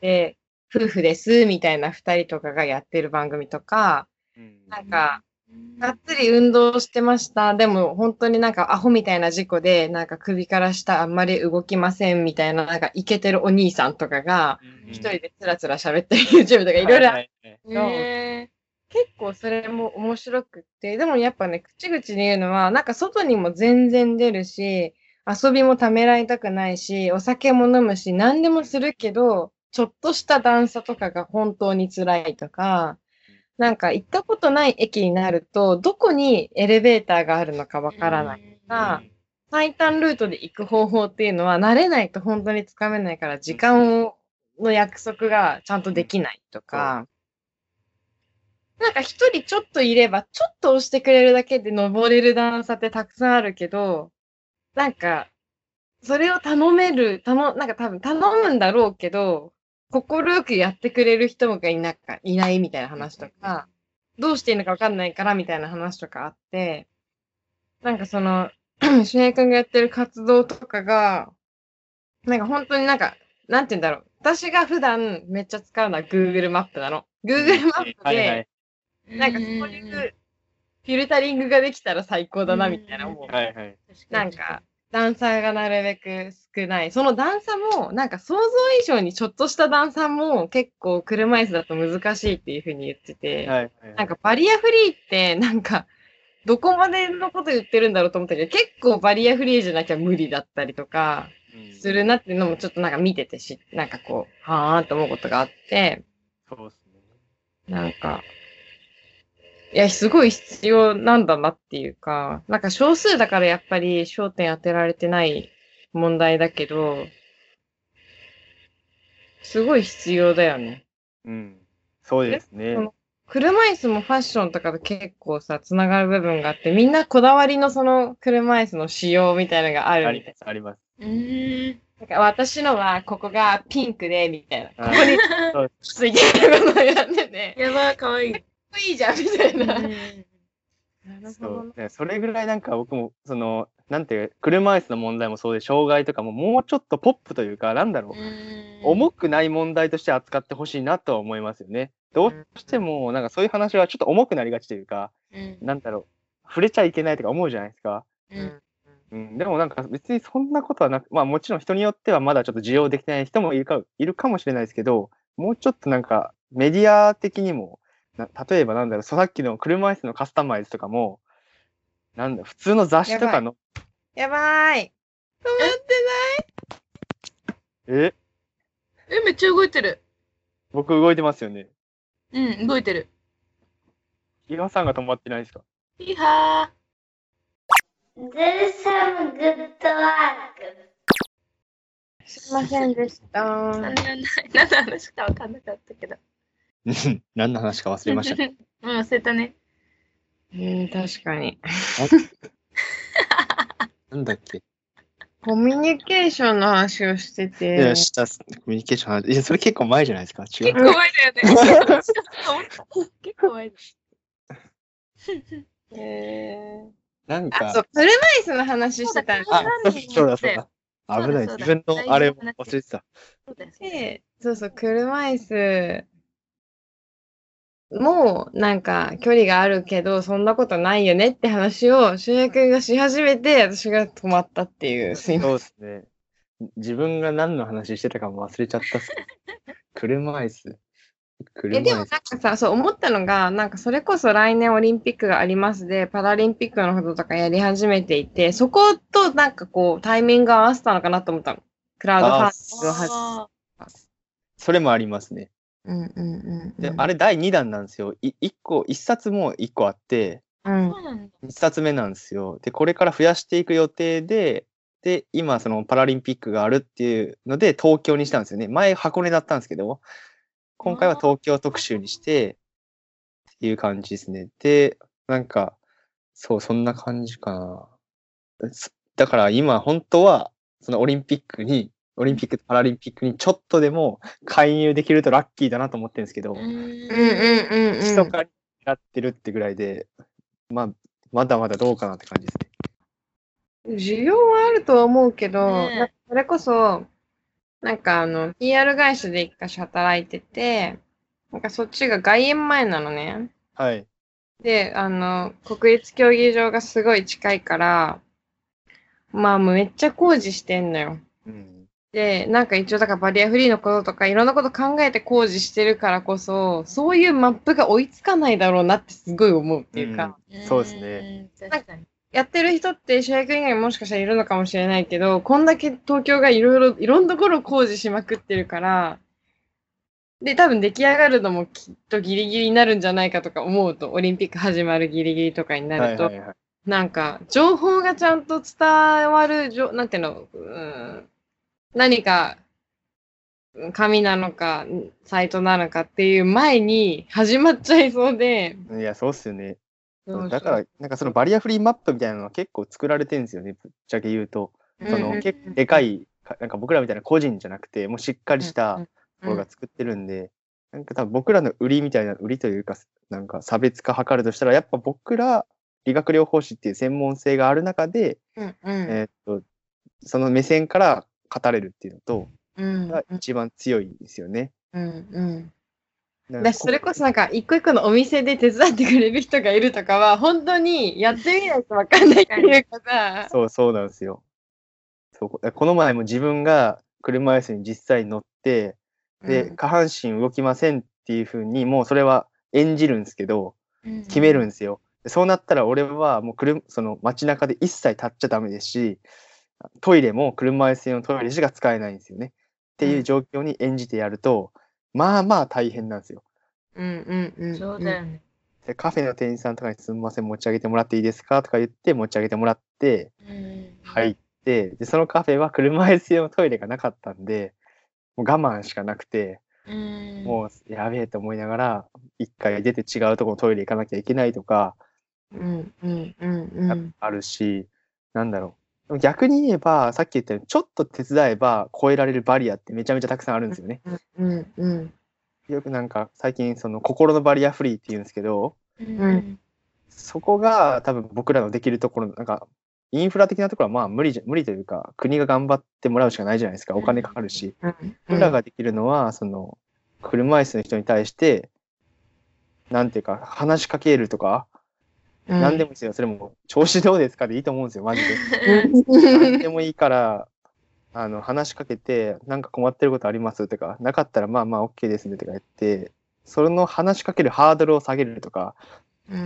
Speaker 2: で、夫婦です、みたいな二人とかがやってる番組とか、なんか、がっつり運動してました。でも本当になんかアホみたいな事故で、なんか首から下あんまり動きませんみたいな、なんかイケてるお兄さんとかが、一人でつらつら喋ってる YouTube とかいろいろあって
Speaker 1: へ
Speaker 2: 結構それも面白くって、でもやっぱね、口々に言うのは、なんか外にも全然出るし、遊びもためらいたくないし、お酒も飲むし、何でもするけど、ちょっとした段差とかが本当に辛いとか、なんか行ったことない駅になると、どこにエレベーターがあるのかわからないと。か最短ルートで行く方法っていうのは慣れないと本当につかめないから時間の約束がちゃんとできないとか、なんか一人ちょっといればちょっと押してくれるだけで登れる段差ってたくさんあるけど、なんかそれを頼める、頼、なんか多分頼むんだろうけど、心よくやってくれる人がいなかいないみたいな話とか、どうしていいのかわかんないからみたいな話とかあって、なんかその、俊平君がやってる活動とかが、なんか本当になんか、なんて言うんだろう。私が普段めっちゃ使うのは Google マップなの。Google マップで、なんかそういうフィルタリングができたら最高だなみたいな思う。
Speaker 3: はいはい。
Speaker 2: なんか、段差がなるべく少ない。その段差も、なんか想像以上にちょっとした段差も結構車椅子だと難しいっていうふうに言ってて、
Speaker 3: はいはい。
Speaker 2: なんかバリアフリーって、なんか、どこまでのこと言ってるんだろうと思ったけど、結構バリアフリーじゃなきゃ無理だったりとか、
Speaker 3: うん
Speaker 2: するなっていうのもちょっとなんか見ててし、なんかこう、はーんと思うことがあって、
Speaker 3: そうですね。
Speaker 2: なんか、いや、すごい必要なんだなっていうか、なんか少数だからやっぱり焦点当てられてない問題だけど、すごい必要だよね。
Speaker 3: うん。そうですね
Speaker 2: 車椅子もファッションとかと結構さ、つながる部分があって、みんなこだわりのその車椅子の仕様みたいなのがあ
Speaker 3: あ
Speaker 2: るみたい
Speaker 3: ります、あります。
Speaker 1: うーん。
Speaker 2: な。なんか私のはここがピンクで、みたいな。こ
Speaker 3: あ
Speaker 2: こについてるものを選んでて、
Speaker 1: やばい、かわいい。
Speaker 2: いいじゃん、みたいな。
Speaker 3: そう。ねそれぐらいなんか僕も、その、なんていう、車椅子の問題もそうで、障害とかももうちょっとポップというか、なんだろう。重くない問題として扱ってほしいなとは思いますよね。どうしても、なんかそういう話はちょっと重くなりがちというか、
Speaker 1: うん
Speaker 3: なんだろう、触れちゃいけないとか思うじゃないですか。
Speaker 1: うん
Speaker 3: うん、でもなんか別にそんなことはなく、まあもちろん人によってはまだちょっと受容できない人もいるかいるかもしれないですけど、もうちょっとなんかメディア的にも、な例えばなんだろう、さっきの車椅子のカスタマイズとかも、なんだ普通の雑誌とかの、
Speaker 2: やばい。止まって
Speaker 3: え、
Speaker 1: え、めっちゃ動いてる。
Speaker 3: 僕動いてますよね。
Speaker 1: うん、動いてる。
Speaker 3: 岩さんが止まってないですか？
Speaker 1: いいは
Speaker 4: Do some good。
Speaker 2: すいませんでした。
Speaker 1: ー。何の何の話か分かんなかったけど。
Speaker 3: 何の話か忘れました。
Speaker 1: うん、忘れたね。
Speaker 2: うん、確かに。
Speaker 3: なんだっけ？
Speaker 2: コミュニケーションの話をして
Speaker 3: い
Speaker 2: て
Speaker 3: や、、したコミュニケーションの話。いや、それ結構前じゃないですか？違う。
Speaker 1: 結構前だよね。結構前だ。
Speaker 2: えー、
Speaker 3: なんか、
Speaker 2: あ、そう、車椅子の話してたん
Speaker 3: あ
Speaker 1: そうだ
Speaker 3: そうだそうだ。危ない。自分のあれを忘れてた。
Speaker 1: そう
Speaker 2: そう、車椅子もなんか距離があるけど、そんなことないよねって話を、俊也くんがし始めて、私が止まったっていう、すいません。
Speaker 3: そうですね。自分が何の話してたかも忘れちゃったっす。車椅子。車
Speaker 2: え、でも
Speaker 3: 椅子。
Speaker 2: なんかさ、そう思ったのが、なんかそれこそ来年オリンピックがありますで、パラリンピックのこととかやり始めていて、そことなんかこうタイミング合わせたのかなと思ったの。クラウドファンディングを始
Speaker 1: あ
Speaker 3: それもありますね。
Speaker 2: うんうんうんうん。
Speaker 3: で、あれ第2弾なんですよ。い一個、一冊も一個あって、
Speaker 2: うん
Speaker 1: ーそうなんだ。
Speaker 3: 一冊目なんですよ。で、これから増やしていく予定で、で、今、そのパラリンピックがあるっていうので、東京にしたんですよね。前、箱根だったんですけど、今回は東京特集にして、っていう感じですね。で、なんか、そう、そんな感じかな。すだから今、本当は、そのオリンピックに、オリンピックとパラリンピックにちょっとでも介入できるとラッキーだなと思ってるんですけど、
Speaker 1: うん
Speaker 2: うんうんうんうん。
Speaker 3: 密かにやってるってぐらいで、まあ、まだまだどうかなって感じですね。
Speaker 2: 需要はあるとは思うけど、
Speaker 1: ね
Speaker 2: それこそ、なんかあの、PR 会社で一箇所働いてて、なんかそっちが外苑前なのね。
Speaker 3: はい。
Speaker 2: で、あの、国立競技場がすごい近いから、まあめっちゃ工事してんのよ。
Speaker 3: うん。
Speaker 2: で、なんか一応だからバリアフリーのこととかいろんなこと考えて工事してるからこそ、そういうマップが追いつかないだろうなってすごい思うっていうか、
Speaker 3: そうですね。
Speaker 1: かに。
Speaker 2: やってる人って主役以外にもしかしたらいるのかもしれないけど、こんだけ東京がいろいろ、いろんなところを工事しまくってるから、で、多分出来上がるのもきっとギリギリになるんじゃないかとか思うと、オリンピック始まるギリギリとかになると、
Speaker 3: はいはいはい。
Speaker 2: なんか、情報がちゃんと伝わるじょ、なんていうの、うーん、何か、うん紙なのか、んサイトなのかっていう前に始まっちゃいそうで、
Speaker 3: いや、そうっすよね。だから、なんかそのバリアフリーマップみたいなのは結構作られてるんですよね、ぶっちゃけ言うと。その、
Speaker 2: うん
Speaker 3: 結構でかい、かなんか僕らみたいな個人じゃなくて、もうしっかりした
Speaker 2: うん
Speaker 3: ところが作ってるんで、なんか多分僕らの売りみたいな、売りというか、なんか差別化図るとしたら、やっぱ僕ら、理学療法士っていう専門性がある中で、
Speaker 2: うんうん。
Speaker 3: えーっと、その目線から語れるっていうのと、
Speaker 2: うん
Speaker 3: が一番強いですよね。
Speaker 2: うんうんだしそれこそなんか一個一個のお店で手伝ってくれる人がいるとかは本当にやってみないとわかんないっていうかさ。
Speaker 3: そうそうなんですよ。そうここの前も自分が車椅子に実際に乗って、で、
Speaker 2: うん
Speaker 3: 下半身動きませんっていうふうに、もうそれは演じるんですけど、
Speaker 1: うん
Speaker 3: 決めるんですよ。でそうなったら俺はもう車、その街中で一切立っちゃダメですし、トイレも車椅子用のトイレしか使えないんですよね。っていう状況に演じてやると、まあまあ大変なんですよ。
Speaker 2: うんうんうん。
Speaker 1: そうだよね。
Speaker 3: でカフェの店員さんとかにすみません、持ち上げてもらっていいですかとか言って持ち上げてもらって、
Speaker 1: うん
Speaker 3: 入って、で、そのカフェは車椅子用のトイレがなかったんで、もう我慢しかなくて、
Speaker 1: うん
Speaker 3: もうやべえと思いながら、一回出て違うところトイレ行かなきゃいけないとか、
Speaker 2: うんうんうんうん。
Speaker 3: あるし、なんだろう。逆に言えば、さっき言ったように、ちょっと手伝えば超えられるバリアってめちゃめちゃたくさんあるんですよね。
Speaker 2: うんうん
Speaker 3: よくなんか、最近、その、心のバリアフリーって言うんですけど、
Speaker 1: うん
Speaker 3: そこが多分僕らのできるところ、なんか、インフラ的なところはまあ無理じゃ、無理というか、国が頑張ってもらうしかないじゃないですか。お金かかるし。
Speaker 2: うん。
Speaker 3: 僕らができるのは、その、車椅子の人に対して、なんていうか、話しかけるとか、
Speaker 2: うん、
Speaker 3: なんでもいいですよ。それも、調子どうですかでいいと思うんですよ、マジで。
Speaker 2: うん
Speaker 3: なんでもいいから、あの、話しかけて、なんか困ってることありますとか、なかったらまあまあ OK ですねとか言って、その話しかけるハードルを下げるとか、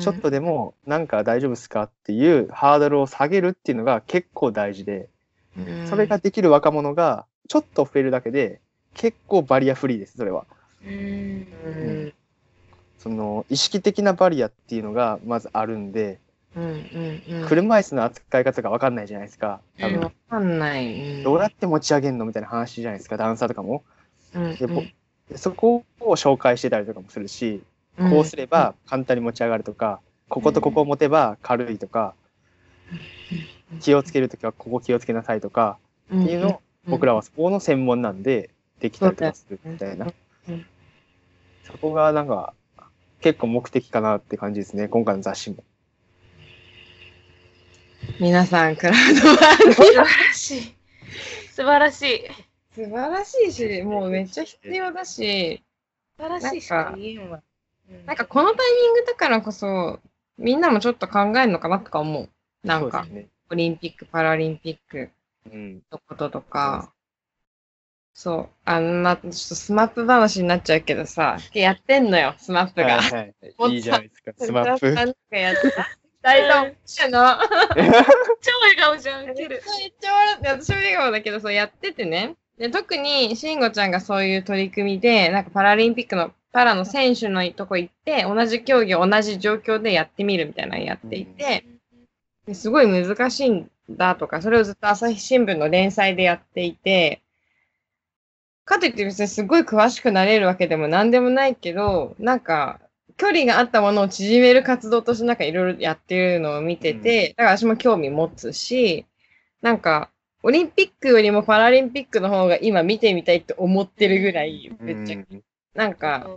Speaker 3: ちょっとでもなんか大丈夫ですかっていうハードルを下げるっていうのが結構大事で、
Speaker 2: うん、
Speaker 3: それができる若者がちょっと増えるだけで、結構バリアフリーです、それは。
Speaker 1: うん
Speaker 2: うん
Speaker 3: その意識的なバリアっていうのがまずあるんで、
Speaker 2: うんうんうん。
Speaker 3: 車椅子の扱い方が分かんないじゃないですか。多分
Speaker 2: わかんない。
Speaker 3: どうやって持ち上げるのみたいな話じゃないですか、ダンサーとかも。
Speaker 2: うん
Speaker 3: でぼでそこを紹介してたりとかもするし、こうすれば簡単に持ち上がるとか、こことここを持てば軽いとか、気をつけるときはここ気をつけなさいとか、
Speaker 2: って
Speaker 3: いうのを僕らはそこの専門なんで、できたりとかするみたいな。
Speaker 2: うん
Speaker 3: そこがなんか、結構目的かなって感じですね、今回の雑誌も。
Speaker 2: 皆さん、クラウドワーク
Speaker 1: 素晴らしい。素晴らしい。
Speaker 2: 素晴らしいし、もうめっちゃ必要だし、
Speaker 1: 素晴らしいしか言えんわ。
Speaker 2: なんかこのタイミングだからこそ、みんなもちょっと考えるのかなとか思う。なんか
Speaker 3: ね。
Speaker 2: オリンピック、パラリンピック
Speaker 3: うん。
Speaker 2: のこととか、そう、あの、ま、ちょっとスマップ話になっちゃうけどさ、やってんのよ、スマップが。
Speaker 3: はいはい。いいじゃないですか、スマップ。
Speaker 2: なんかやってた。二人とも一緒の。
Speaker 1: 超笑顔じゃん。
Speaker 2: めっちゃ笑って、私も笑顔だけど、そうやっててね。で、特に、慎吾ちゃんがそういう取り組みで、なんかパラリンピックの、パラの選手のとこ行って、同じ競技を同じ状況でやってみるみたいなのやっていて、ですごい難しいんだとか、それをずっと朝日新聞の連載でやっていて、かといって別にすごい詳しくなれるわけでも何でもないけど、なんか、距離があったものを縮める活動としてなんかいろいろやってるのを見てて、だから私も興味持つし、なんか、オリンピックよりもパラリンピックの方が今見てみたいって思ってるぐらい、めっちゃ、
Speaker 3: うん
Speaker 2: なんか、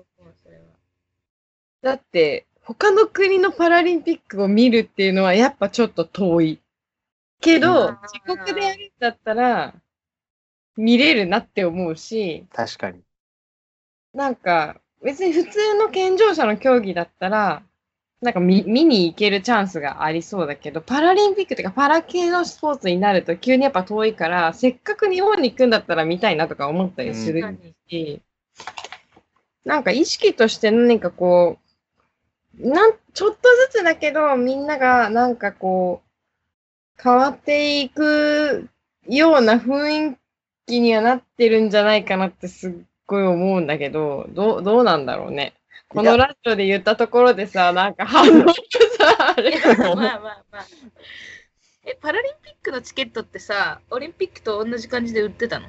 Speaker 2: だって、他の国のパラリンピックを見るっていうのはやっぱちょっと遠い。けど、
Speaker 1: うん。
Speaker 2: 自国でやるんだったら、見れるなって思うし、
Speaker 3: 確かに。
Speaker 2: なんか、別に普通の健常者の競技だったら、なんか見見に行けるチャンスがありそうだけど、パラリンピックっていうかパラ系のスポーツになると急にやっぱ遠いから、せっかく日本に行くんだったら見たいなとか思ったりする
Speaker 1: 確かに
Speaker 2: し、なんか意識として何かこう、なん、ちょっとずつだけど、みんながなんかこう、変わっていくような雰囲気にはなってるんじゃないかなってすっごい思うんだけど、どう、どうなんだろうね。このラジオで言ったところでさ、なんか反応がさ、あ れ
Speaker 1: まあまあまあ。え、パラリンピックのチケットってさ、オリンピックと同じ感じで売ってたの？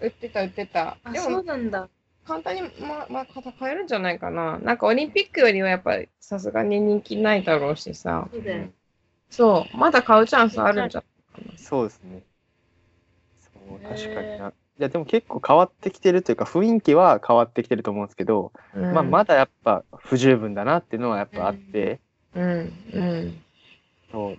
Speaker 2: 売ってた売ってた。
Speaker 1: あ、そ
Speaker 2: でも
Speaker 1: うなんだ。
Speaker 2: 簡単に、まあ、まあ、買えるんじゃないかな。なんかオリンピックよりはやっぱりさすがに人気ないだろうしさ。
Speaker 1: そうだよ。
Speaker 2: そう、まだ買うチャンスあるんじゃないかな。
Speaker 3: そうですね。確かに
Speaker 1: へ
Speaker 3: な。いや、でも結構変わってきてるというか、雰囲気は変わってきてると思うんですけど、まあ、まだやっぱ不十分だなっていうのはやっぱあって、
Speaker 2: うん、うん。
Speaker 3: そう。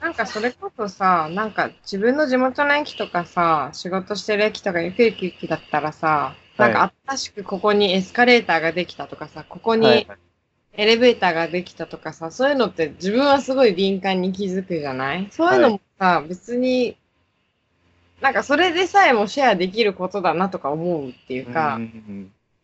Speaker 2: なんかそれこそさ、なんか自分の地元の駅とかさ、仕事してる駅とかゆくゆく駅だったらさ、なんか新しくここにエスカレーターができたとかさ、ここ
Speaker 3: はい
Speaker 2: にエレベーターができたとかさ、そういうのって自分はすごい敏感に気づくじゃない？そういうのもさ、別に、なんかそれでさえもシェアできることだなとか思うっていうか、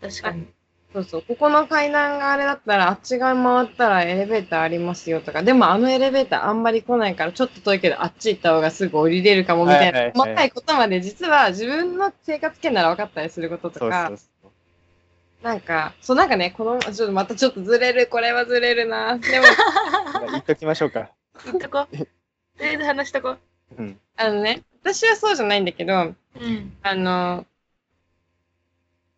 Speaker 1: 確かに。
Speaker 2: そうそう、ここの階段があれだったら、あっち側回ったらエレベーターありますよとか、でもあのエレベーターあんまり来ないから、ちょっと遠いけど、あっち行った方がすぐ降りれるかもみたいな、
Speaker 3: はいはいはい
Speaker 2: 細かいことまで実は自分の生活圏なら分かったりすることとか
Speaker 3: そうそう、そう。
Speaker 2: なんか、そうなんかね、この、ちょっとまたちょっとずれる、これはずれるな。でも、
Speaker 3: 言っときましょうか。
Speaker 1: 言っとこう。とりあえず話しとこう。
Speaker 3: うん。
Speaker 2: あのね、私はそうじゃないんだけど、
Speaker 1: うん。
Speaker 2: あの、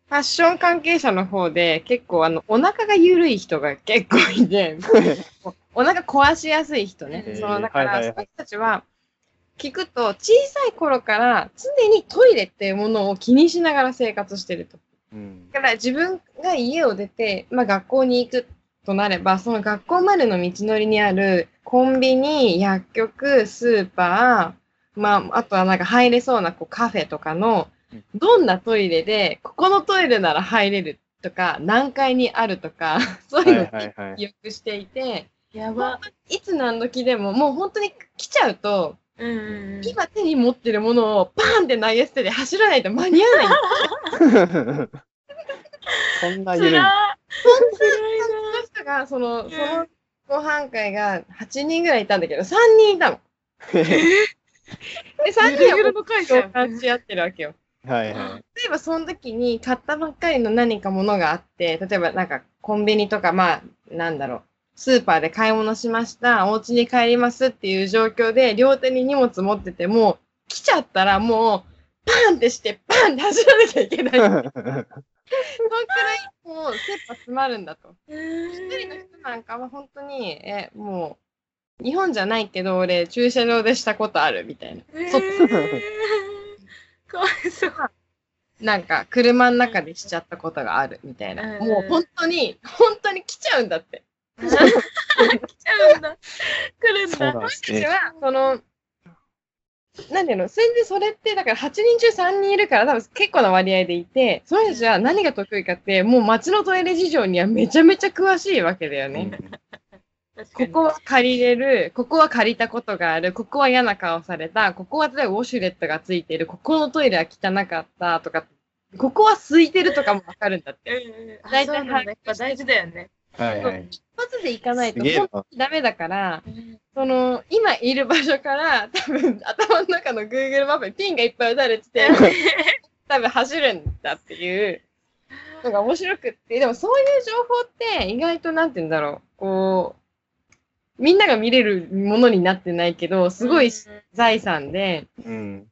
Speaker 2: ファッション関係者の方で結構あの、お腹が緩い人が結構いて、お腹壊しやすい人ねそのだから、
Speaker 3: はいはいはい
Speaker 2: その人たちは、聞くと、小さい頃から常にトイレっていうものを気にしながら生活してると。
Speaker 3: うん。
Speaker 2: だから自分が家を出て、まあ学校に行くとなれば、その学校までの道のりにあるコンビニ、薬局、スーパー、まあ、あとはなんか入れそうなこうカフェとかの
Speaker 3: うん、
Speaker 2: どんなトイレで、ここのトイレなら入れるとか、何階にあるとか、そういうのを
Speaker 3: はいはいはい
Speaker 2: 記憶していて、
Speaker 1: やば。
Speaker 2: いつ何時でも、もう本当に来ちゃうと、
Speaker 1: うん。
Speaker 2: 今手に持ってるものをパーンって投げ捨てて走らないと間に合わない。
Speaker 3: そんな
Speaker 1: つ
Speaker 3: 緩
Speaker 2: その人が、その、そのご飯会が8人ぐらいいたんだけど、3人いたの。で、3人は
Speaker 1: の会
Speaker 2: 共感し合ってるわけよ。
Speaker 3: はいはい。
Speaker 2: 例えばその時に買ったばっかりの何かものがあって、例えばなんかコンビニとか、まあ、なんだろう、スーパーで買い物しました、お家に帰りますっていう状況で、両手に荷物持ってても、来ちゃったらもう、パーンってして、パーンって走らなきゃいけない。そのくらいもう、切羽詰まるんだと。一人の人なんかは本当に、え、も日本じゃないけど、俺、駐車場でしたことあるみたいな。そ
Speaker 1: えー、かわいそう。
Speaker 2: なんか、車の中でしちゃったことがあるみたいな。
Speaker 1: うん
Speaker 2: もう本当に、本当に来ちゃうんだって。
Speaker 1: 来ちゃうんだ。来るんだ。
Speaker 2: 私は、その、なんていうの、それでそれって、だから8人中3人いるから、多分結構な割合でいて、その人たちは何が得意かって、もう街のトイレ事情にはめちゃめちゃ詳しいわけだよね。ここは借りれる、ここは借りたことがある、ここは嫌な顔された、ここは例えばウォシュレットがついてる、ここのトイレは汚かったとか、ここは空いてるとかもわかるんだって。
Speaker 1: うん。
Speaker 2: 大体
Speaker 1: 大体やっぱ大事だよね。
Speaker 3: はいはい。
Speaker 2: 一発で行かないとダメだから、その、今いる場所から、多分頭の中の Google マップにピンがいっぱい打たれてて、多分走るんだっていうのが面白くって、でもそういう情報って意外となんて言うんだろう、こう、みんなが見れるものになってないけど、すごい財産で、
Speaker 3: うん。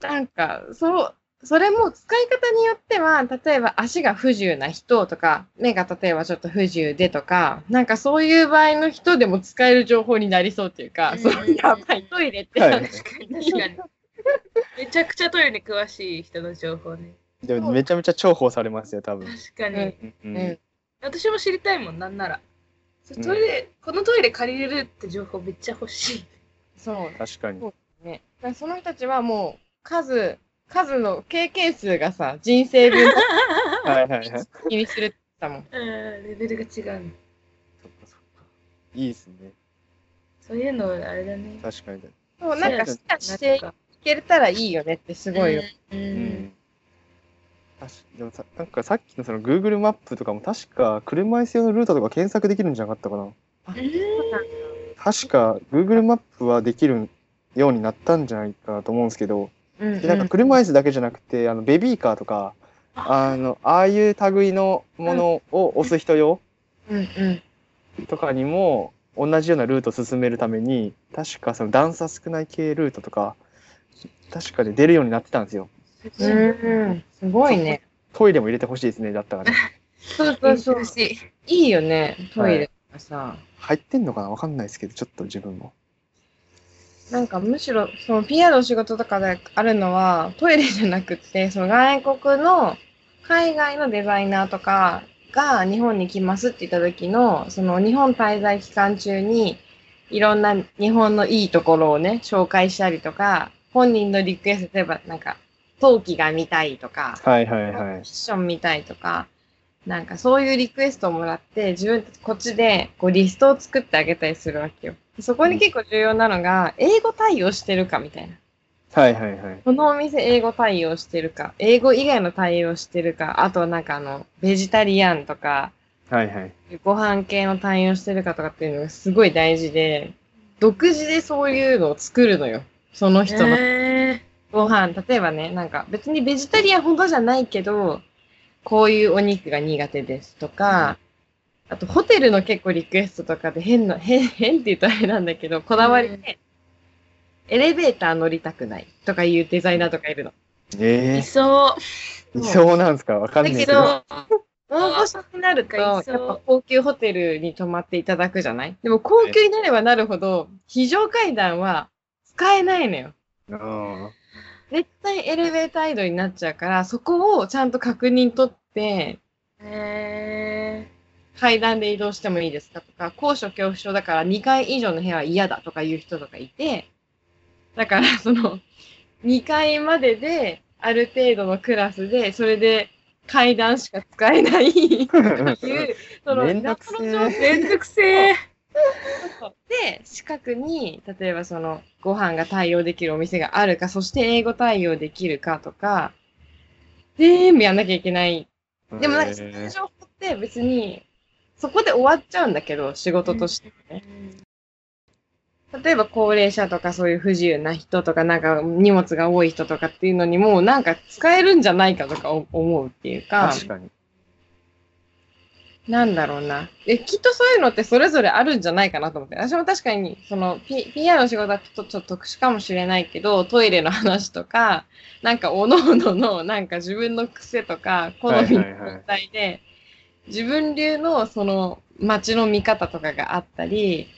Speaker 2: なんか、そう、それも使い方によっては、例えば足が不自由な人とか、目が例えばちょっと不自由でとか、なんかそういう場合の人でも使える情報になりそうっていうか、
Speaker 1: うん
Speaker 2: そのやばいトイレって、
Speaker 3: はい
Speaker 1: 確かに確かに。めちゃくちゃトイレに詳しい人の情報ね。
Speaker 3: でもめちゃめちゃ重宝されますよ、多分。
Speaker 1: 確かに。
Speaker 2: うん
Speaker 3: う
Speaker 2: うんん。
Speaker 1: 私も知りたいもん、なんなら。
Speaker 3: うん
Speaker 1: トイレ、このトイレ借りれるって情報めっちゃ欲しい。
Speaker 2: そう
Speaker 3: 確かに。
Speaker 2: ね。だからその人たちはもう、数、数の経験数がさ、人生分
Speaker 3: はいはいはい。そっか
Speaker 2: 気にするって言ったもん。
Speaker 1: うん、レベルが違うの。
Speaker 3: そっか。いいですね。
Speaker 1: そういうの、あれだね。
Speaker 2: そ
Speaker 3: 確かに。
Speaker 2: う、なんか、
Speaker 1: そう
Speaker 2: シェアしていけたらいいよねってすごいよ。
Speaker 1: うん。う
Speaker 3: うんん。確かでもさなんかさっきのその Google マップとかも確か車椅子用のルートとか検索できるんじゃなかったかな。確か Google マップはできるようになったんじゃないかなと思うんですけど、
Speaker 2: うんうん
Speaker 3: でなんか車椅子だけじゃなくてあのベビーカーとかあのああいう類のものを押す人用
Speaker 2: うんうん。
Speaker 3: とかにも同じようなルートを進めるために確かその段差少ない系ルートとか確かで出るようになってたんですよ。
Speaker 2: うん、すごいね。
Speaker 3: トイレも入れてほしいですねだったらね。
Speaker 2: そうそうそう。
Speaker 1: い。
Speaker 2: いいよね、トイレとかさ。
Speaker 3: 入ってんのかな？わかんないですけどちょっと自分も。
Speaker 2: なんかむしろ、その PR の仕事とかであるのは、トイレじゃなくって、その外国の、海外のデザイナーとかが日本に来ますって言った時の、その日本滞在期間中に、いろんな日本のいいところをね、紹介したりとか、本人のリクエスト、例えばなんか、陶器が見たいとか、
Speaker 3: はいはい
Speaker 2: ファ
Speaker 3: はい
Speaker 2: ッ。ション見たいとか、なんかそういうリクエストをもらって、自分たちこっちでこうリストを作ってあげたりするわけよ。そこに結構重要なのが、英語対応してるかみたいな。
Speaker 3: はいはいはい。
Speaker 2: このお店英語対応してるか、英語以外の対応してるか、あとなんかあの、ベジタリアンとか、
Speaker 3: はいはい。
Speaker 2: ご飯系の対応してるかとかっていうのがすごい大事で、独自でそういうのを作るのよ。その人の
Speaker 1: え
Speaker 2: ご飯、例えばね、なんか別にベジタリアンほどじゃないけど、こういうお肉が苦手ですとか、あとホテルの結構リクエストとかで変な、変、変って言うとあれなんだけど、こだわりで、エレベーター乗りたくないとかいうデザイナーとかいるの。
Speaker 1: ー、い
Speaker 3: え
Speaker 1: そう。
Speaker 3: ー、いそうなんですか？わかんないけど。
Speaker 1: だけど、
Speaker 2: 大御所になると、やっぱ高級ホテルに泊まっていただくじゃない？でも高級になればなるほど、非常階段は使えないのよ。
Speaker 3: うん
Speaker 2: 絶対エレベーター移動になっちゃうから、そこをちゃんと確認取って、
Speaker 1: え
Speaker 2: 階段で移動してもいいですかとか、高所恐怖症だから2階以上の部屋は嫌だとかいう人とかいて、だからその2階までである程度のクラスで、それで階段しか使えないっていう、その
Speaker 3: めんどくせえ
Speaker 2: で、近くに、例えばそのご飯が対応できるお店があるか、そして英語対応できるかとか、全部やんなきゃいけないでもなんかそういう情報って別に、そこで終わっちゃうんだけど、仕事としてね。例えば高齢者とかそういう不自由な人とか、なんか荷物が多い人とかっていうのにも、なんか使えるんじゃないかとか思うっていうか、
Speaker 3: 確かに。
Speaker 2: なんだろうな。え、きっとそういうのってそれぞれあるんじゃないかなと思って。私も確かに、その、P、PR の仕事はちょっとちょっと特殊かもしれないけど、トイレの話とか、なんか、おのおのの、なんか自分の癖とか、好みの問題で、自分流のその街の見方とかがあったり、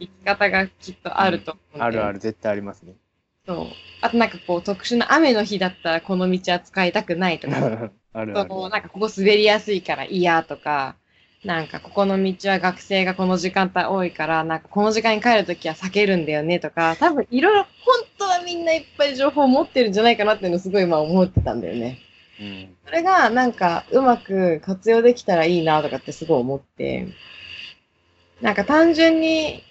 Speaker 2: 生き方がきっとあると思うん
Speaker 3: あるある、絶対ありますね。
Speaker 2: そう。あとなんかこう特殊な雨の日だったらこの道は使いたくないとか、
Speaker 3: あるある。
Speaker 2: そのなんかここ滑りやすいから嫌とか、なんかここの道は学生がこの時間帯多いから、なんかこの時間に帰るときは避けるんだよねとか、多分いろいろ本当はみんないっぱい情報を持ってるんじゃないかなっていうのをすごい今思ってたんだよね。
Speaker 3: うん
Speaker 2: それがなんかうまく活用できたらいいなとかってすごい思って、なんか単純に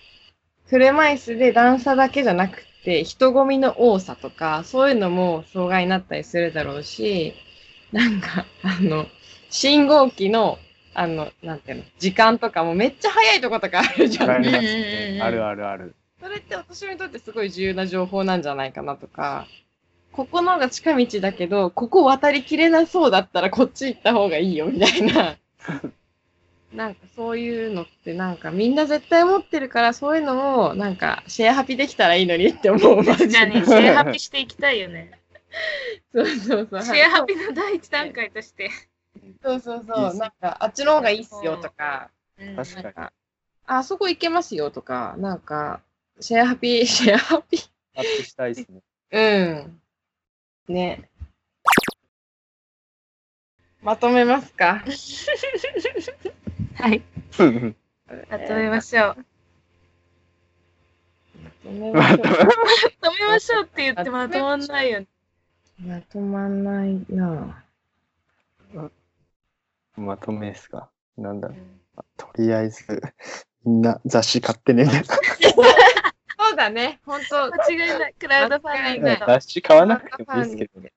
Speaker 2: 車椅子で段差だけじゃなくて人混みの多さとかそういうのも障害になったりするだろうし、なんかあの信号機のあの、なんていうの、時間とかもめっちゃ早いとことかあるじゃん
Speaker 3: あります
Speaker 1: うんうんうんうん
Speaker 3: ねあるあるある。
Speaker 2: それって私にとってすごい重要な情報なんじゃないかなとか、ここの方が近道だけど、ここ渡りきれなそうだったらこっち行った方がいいよみたいな。なんかそういうのってなんかみんな絶対持ってるからそういうのをなんかシェアハピできたらいいのにって思う。マジで
Speaker 1: 確かに、シェアハピしていきたいよね。
Speaker 2: そうそうそう。
Speaker 1: シェアハピの第一段階として。
Speaker 2: そうそうそう。なんかあっちの方がいいっすよとか、
Speaker 1: うん
Speaker 3: 確かに
Speaker 2: ああそこ行けますよとか、なんかシェアハピ、シェアハピ。
Speaker 3: アップしたいですね。
Speaker 2: うん。ね。まとめますか。
Speaker 1: はい。
Speaker 3: うん
Speaker 1: まとめましょう。
Speaker 2: まとめましょ
Speaker 1: まとめましょうって言ってまとまんないよね。
Speaker 2: う。まとまんないな
Speaker 3: まとめですか？なんだろう。あとりあえず、みんな雑誌買ってね。
Speaker 2: そうだね。本当
Speaker 1: 間違いない。クラウドファンディングの
Speaker 3: 雑誌買わなくてもいいですけどね。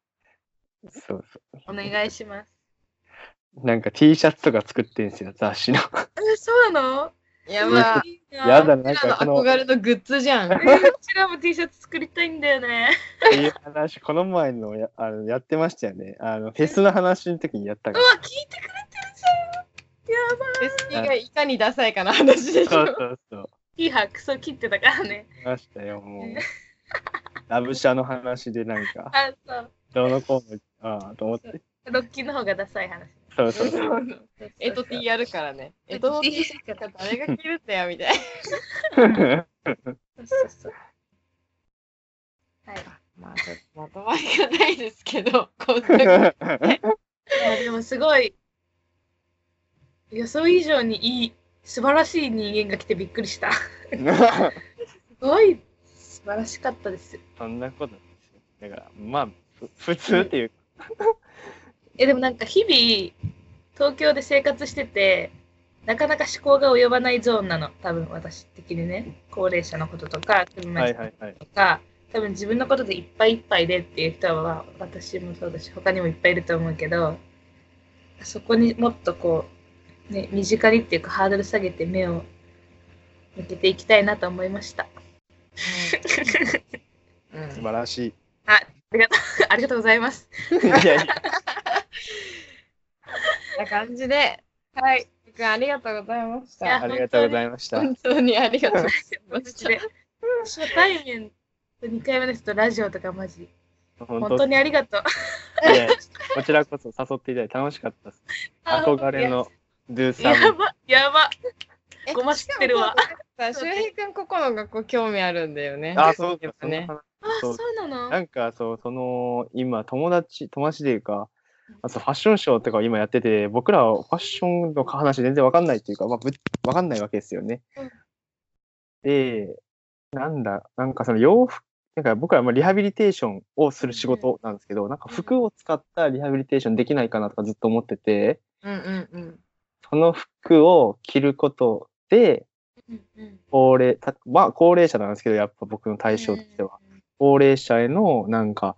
Speaker 3: そうそ
Speaker 1: お願いします。
Speaker 3: う。なんか T シャツとか作ってんすよ、雑誌の。
Speaker 1: え、そうなの？
Speaker 2: やばい。
Speaker 3: やだ、なんかこの、
Speaker 2: の憧れのグッズじゃん。
Speaker 1: えーうちらも T シャツ作りたいんだよね。
Speaker 3: っていう話、この前のやあのやってましたよね。あの、フェスの話の時にやったか
Speaker 1: うわ、聞いてくれてるじゃん。やばい。
Speaker 2: レシピがいかにダサいかの話でし
Speaker 3: ら。
Speaker 2: ょ。
Speaker 3: そうそうそう。
Speaker 1: いいはクソ切ってたからね。
Speaker 3: 見ましたよ、もう。ラブシャの話でなんか、
Speaker 1: あ、そう。
Speaker 3: どうのこうの、ああ、と思って。
Speaker 1: ロッキーの方がダサい話。
Speaker 3: そうそうそう。
Speaker 2: エトティやるからね。エトの T シャツが誰が着るんだよ、みたい
Speaker 1: そうそうそう。はい。
Speaker 2: な。まあ、ちょっとまとまりがないですけど、こんな
Speaker 1: いやでもすごい予想以上にいい素晴らしい人間が来てびっくりした。すごい素晴らしかったです。
Speaker 3: そんなことないですよ。だから、まあ、ふ普通っていう
Speaker 1: えでもなんか日々東京で生活しててなかなか思考が及ばないゾーンなの多分私的にね高齢者のこととか車
Speaker 3: は
Speaker 1: 椅
Speaker 3: いはいはい。
Speaker 1: 子とか、多分自分のことでいっぱいいっぱいでっていう人は私もそうだし他にもいっぱいいると思うけどそこにもっとこう、ね、身近にっていうかハードル下げて目を向けていきたいなと思いました。
Speaker 2: うん
Speaker 3: 素晴らしい。
Speaker 1: ありがとうございます。
Speaker 3: いやいや、
Speaker 2: な感じで、はい。くんありがとうございまし
Speaker 1: いや
Speaker 2: た。
Speaker 3: ありがとうございました。
Speaker 2: 本当にありがとうございました。
Speaker 1: 初対面と2回目の人とラジオとかマジ
Speaker 3: 本
Speaker 1: 本当にありがとう。
Speaker 3: いやこちらこそ誘っていただいて楽しかったです。憧れのドゥさん。
Speaker 1: やばやば
Speaker 2: え
Speaker 1: ごま知ってるわ。
Speaker 2: 周平くんここの学校興味あるんだよね。
Speaker 3: あ、そう
Speaker 2: やっぱね。
Speaker 1: あ
Speaker 3: そ
Speaker 1: うなの
Speaker 3: なんかそう、その、今、友達、友達でいうか、あとファッションショーとかを今やってて、僕らはファッションの話全然わかんないっていうか、まあ、ぶわかんないわけですよね。
Speaker 1: うん
Speaker 3: で、なんだ、なんかその洋服、なんか僕らはまあリハビリテーションをする仕事なんですけど、なんか服を使ったリハビリテーションできないかなとかずっと思ってて、
Speaker 2: うんうんうん。
Speaker 3: その服を着ることで、高齢、たまあ高齢者なんですけど、やっぱ僕の対象としては。高齢者へのなんか、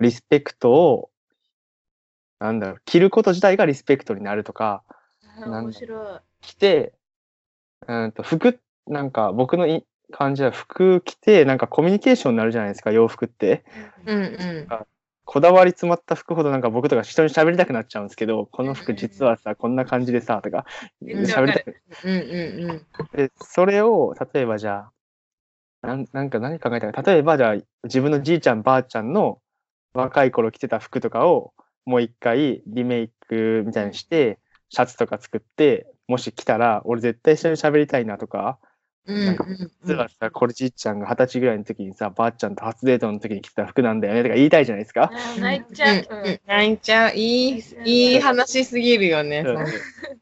Speaker 3: リスペクトを、なんだろう、着ること自体がリスペクトになるとか、
Speaker 1: あ面白い。
Speaker 3: 着て、うんと服、なんか僕のい感じは服着て、なんかコミュニケーションになるじゃないですか、洋服って。
Speaker 2: うんうん。
Speaker 3: こだわり詰まった服ほどなんか僕とか人に喋りたくなっちゃうんですけど、この服実はさ、こんな感じでさ、とか、喋りたく
Speaker 2: うんうんうん。
Speaker 3: で、それを、例えばじゃあ、なんなんか何考えたか、例えばじゃあ、自分のじいちゃん、ばあちゃんの若い頃着てた服とかを、もう一回リメイクみたいにして、シャツとか作って、もし来たら、俺絶対一緒に喋りたいなとか、
Speaker 2: うん
Speaker 3: なんか実はさ、これじいちゃんが二十歳ぐらいの時にさ、ばあちゃんと初デートの時に着てた服なんだよねとか言いたいじゃないですか。
Speaker 1: 泣いちゃう。
Speaker 2: 泣いちゃう。いい、いい話すぎるよね。
Speaker 3: うん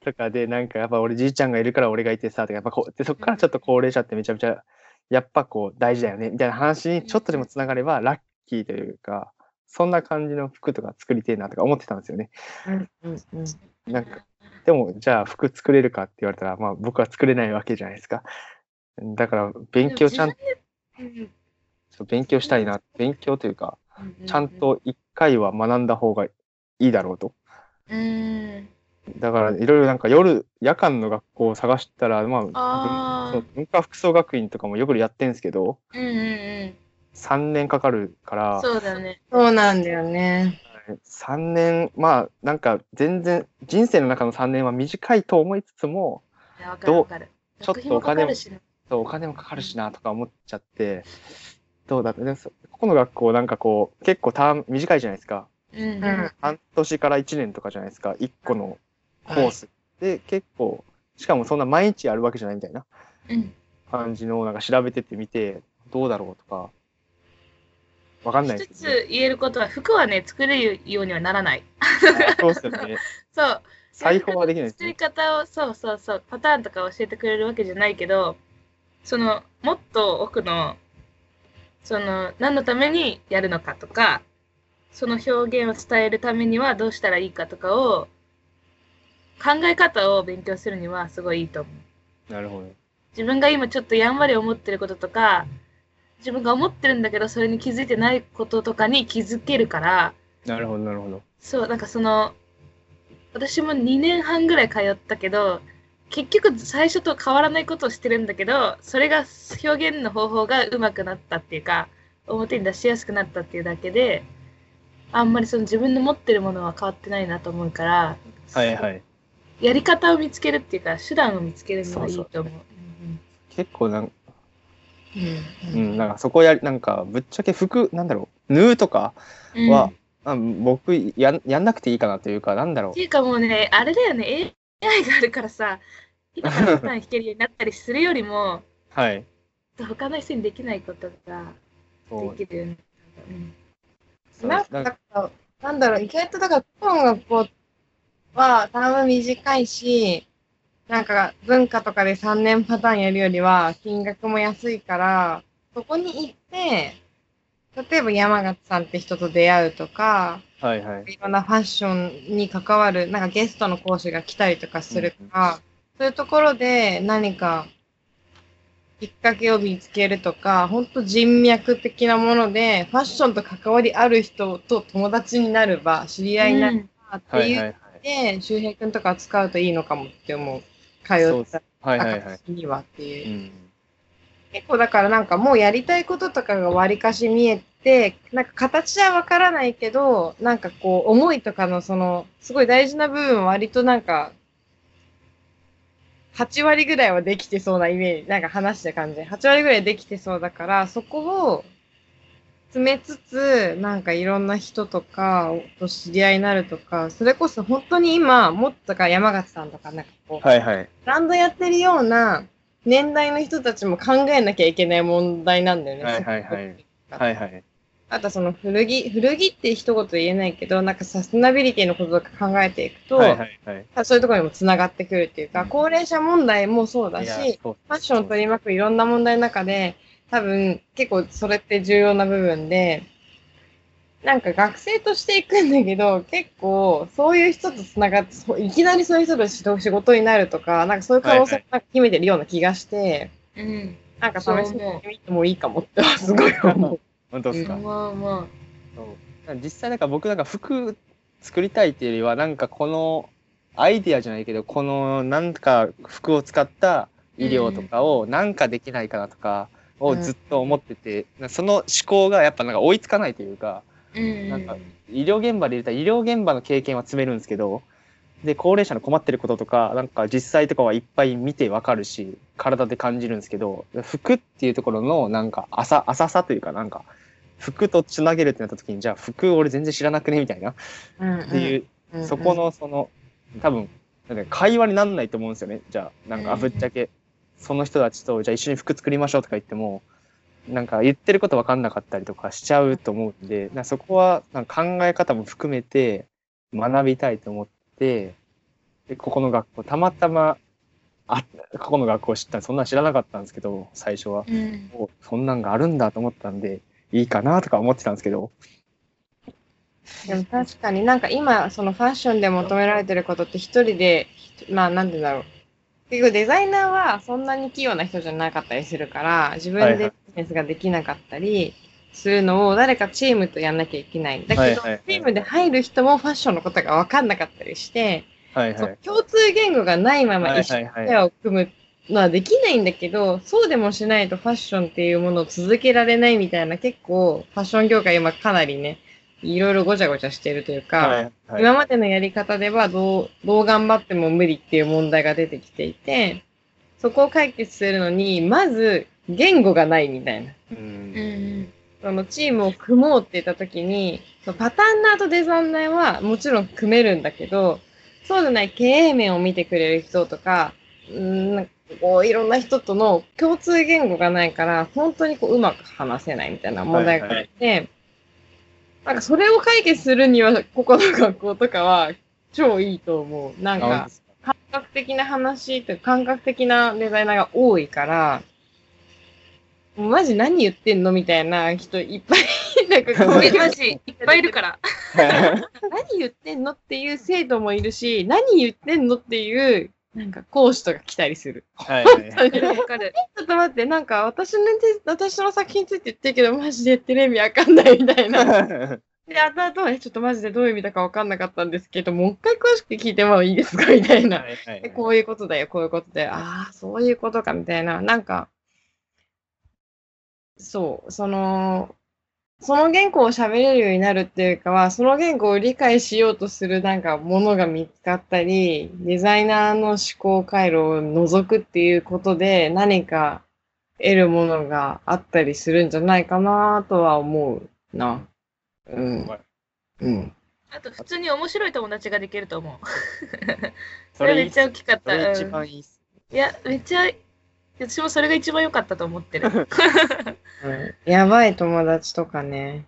Speaker 3: とかで、なんかやっぱ俺じいちゃんがいるから俺がいてさ、とかやっぱこう、でそこからちょっと高齢者ってめちゃめちゃ、やっぱこう大事だよね、みたいな話にちょっとでもつながればラッキーというか、そんな感じの服とか作りてえなとか思ってたんですよね。
Speaker 2: うんうんうん
Speaker 3: なんか、でもじゃあ服作れるかって言われたら、まあ僕は作れないわけじゃないですか。だから勉強ちゃんと、勉強したいな、勉強というか、
Speaker 1: うん
Speaker 3: ちゃんと一回は学んだ方がいいだろうと。
Speaker 1: うん。
Speaker 3: だからいろいろなんか夜、夜間の学校を探したら、まあ、
Speaker 1: あ
Speaker 3: 文化服装学院とかもよくやってんですけど、
Speaker 1: うんうんうん。
Speaker 3: 3年かかるから、
Speaker 1: そうだね。
Speaker 2: そうなんだよね。
Speaker 3: 3年、まあなんか全然人生の中の3年は短いと思いつつも、
Speaker 1: いやわかるわかる。
Speaker 3: ちょっと
Speaker 1: 学費も
Speaker 3: お金もかかるしなとか思っちゃって、どうだって、ここの学校なんかこう、結構ターン短いじゃないですか。
Speaker 1: うん
Speaker 3: 半年から1年とかじゃないですか、1個のコース。で、結構、しかもそんな毎日やるわけじゃないみたいな
Speaker 1: うん。
Speaker 3: 感じのをなんか調べてってみて、どうだろうとか、わかんない
Speaker 1: 一。つ言えることは、服はね、作れるようにはならない。
Speaker 3: そうっすよね。
Speaker 1: そう。
Speaker 3: 裁縫はできないです
Speaker 1: 作り
Speaker 3: ね。
Speaker 1: 方を、そうそうそう、パターンとか教えてくれるわけじゃないけど、その、もっと奥の、その、何のためにやるのかとか、その表現を伝えるためにはどうしたらいいかとかを、考え方を勉強するにはすごいいいと思う。
Speaker 3: なるほど。
Speaker 1: 自分が今ちょっとやんわり思ってることとか、自分が思ってるんだけど、それに気づいてないこととかに気づけるから、
Speaker 3: なるほど、なるほど。
Speaker 1: そう、なんかその、私も2年半ぐらい通ったけど、結局最初と変わらないことをしてるんだけど、それが表現の方法が上手くなったっていうか、表に出しやすくなったっていうだけで、あんまりその自分の持ってるものは変わってないなと思うから、
Speaker 3: はいはい。
Speaker 1: やり方を見つけるっていうか、手段を見つけるのはいいと思う。
Speaker 3: 結構なん、
Speaker 2: うん
Speaker 3: うん、なんかそこやり、なんかぶっちゃけ服、なんだろう、縫うとか
Speaker 1: うんうん
Speaker 3: は、あ僕やん、やんなくていいかなというか、なんだろ
Speaker 1: っていうかもうね、あれだよね、AI があるからさ、今から弾けるようになったりするよりも、
Speaker 3: う。はい。
Speaker 1: 他の人にできないことができるようになった。うん
Speaker 2: なんか、なんだろう、意外とだから、今の学校は、ターム短いし、なんか、文化とかで3年パターンやるよりは、金額も安いから、そこに行って、例えば山形さんって人と出会うとか、
Speaker 3: はいはい。
Speaker 2: いろんなファッションに関わる、なんかゲストの講師が来たりとかするから、そういうところで何かきっかけを見つけるとか、本当人脈的なもので、ファッションと関わりある人と友達になる場、知り合いになる場って
Speaker 3: はいう
Speaker 2: で、周平くんとか使うといいのかもって思う。通った
Speaker 3: はいはいはい。
Speaker 2: 暁にはっていうう。
Speaker 3: ん。
Speaker 2: 結構だからなんかもうやりたいこととかが割かし見えて、なんか形はわからないけど、なんかこう思いとかのその、すごい大事な部分は割となんか、8割ぐらいはできてそうなイメージ、なんか話した感じで、8割ぐらいできてそうだから、そこを詰めつつ、なんかいろんな人とかと知り合いになるとか、それこそ本当に今、もっとか山形さんとかなんかこう、
Speaker 3: はいはい。
Speaker 2: ブランドやってるような年代の人たちも考えなきゃいけない問題なんだよね。
Speaker 3: はいはいはいはいはい。
Speaker 2: あとその古着、古着って一言言えないけど、なんかサステナビリティのこととか考えていくと、
Speaker 3: はいはいはい。
Speaker 2: そういうところにもつながってくるっていうか、
Speaker 3: うん
Speaker 2: 高齢者問題もそうだし、ファッションを取り巻くいろんな問題の中で、多分結構それって重要な部分で、なんか学生としていくんだけど、結構そういう人とつながって、いきなりそういう人と仕仕事になるとか、なんかそういう可能性を秘めてるような気がして、
Speaker 1: うん。
Speaker 2: なんか試してみてもいいかもってすごい思う。
Speaker 3: 本当ですか？
Speaker 1: まあま
Speaker 3: そう実際なんか僕なんか服作りたいっていうよりはなんかこのアイディアじゃないけどこのなんか服を使った医療とかをなんかできないかなとかをずっと思ってて、その思考がやっぱなんか追いつかないというか。なんか医療現場で入れたら医療現場の経験は積めるんですけどで高齢者の困ってることとかなんか実際とかはいっぱい見てわかるし体で感じるんですけど服っていうところのなんか浅浅さというかなんか服とつなげるってなった時にじゃあ服俺全然知らなくねみたいな
Speaker 2: うん
Speaker 3: っていう、
Speaker 2: うん
Speaker 3: そこのその多分なんか会話になんないと思うんですよね。じゃあ、なんか
Speaker 1: うん
Speaker 3: ぶっちゃけ、その人たちと、じゃあ一緒に服作りましょうとか言っても、なんか言ってること分かんなかったりとかしちゃうと思うんで、そこはなんか考え方も含めて学びたいと思って、で、ここの学校、たまたま、あ、ここの学校知ったそんなん知らなかったんですけど、最初は。
Speaker 1: うん。
Speaker 3: おそんなんがあるんだと思ったんで、いいかなとか思ってたんですけど、
Speaker 2: でも確かになんか今、そのファッションで求められてることって一人で、まあなんて言うんだろう。結局デザイナーはそんなに器用な人じゃなかったりするから、自分でビジネスができなかったりするのを誰かチームとやんなきゃいけない。だけど、チームで入る人もファッションのことが分かんなかったりして、
Speaker 3: はいはい。
Speaker 2: そう共通言語がないまま一緒にを組むのはできないんだけど、そうでもしないとファッションっていうものを続けられないみたいな結構ファッション業界今かなりね、いろいろごちゃごちゃしてるというか、
Speaker 3: はいはい
Speaker 2: 今までのやり方ではどう、どう頑張っても無理っていう問題が出てきていて、そこを解決するのに、まず言語がないみたいな。
Speaker 3: う
Speaker 1: うんん。
Speaker 2: そのチームを組もうって言った時に、そのパターンナーとデザイナーはもちろん組めるんだけど、そうじゃない経営面を見てくれる人とか、うーんなんかこういろんな人との共通言語がないから、本当にこううまく話せないみたいな問題があって、なんかそれを解決するには、ここの学校とかは超いいと思う。なんか、感覚的な話感覚的なデザイナーが多いから、もうマジ何言ってんのみたいな人いっぱい、なんかこういう
Speaker 1: えマジ、いっぱいいるから。
Speaker 2: 何言ってんのっていう生徒もいるし、何言ってんのっていう、なんか講師とか来たりする。
Speaker 3: はいはいはい。
Speaker 2: ちょ
Speaker 1: わかる。
Speaker 2: っと待って、なんか私のて私の作品について言ってるけど、マジでテレビわかんないみたいな。で、あとあと、え、ちょっとマジでどういう意味だかわかんなかったんですけど、もう一回詳しく聞いてもいいですか？みたいな。
Speaker 3: はいはい
Speaker 2: えこういうことだよ、こういうことで、ああ、そういうことか、みたいな。なんか、そう、その、その言語を喋れるようになるっていうかは、その言語を理解しようとするなんかものが見つかったり、デザイナーの思考回路を覗くっていうことで何か得るものがあったりするんじゃないかなとは思うな。うん。うん。
Speaker 1: あと、普通に面白い友達ができると思う。
Speaker 3: それ
Speaker 1: めっちゃ大きかった。
Speaker 3: それ一
Speaker 1: うん
Speaker 3: 番いいっす。
Speaker 1: いや、めっちゃ、私もそれが一番良かったと思ってる。
Speaker 2: うん、やばい友達とかね。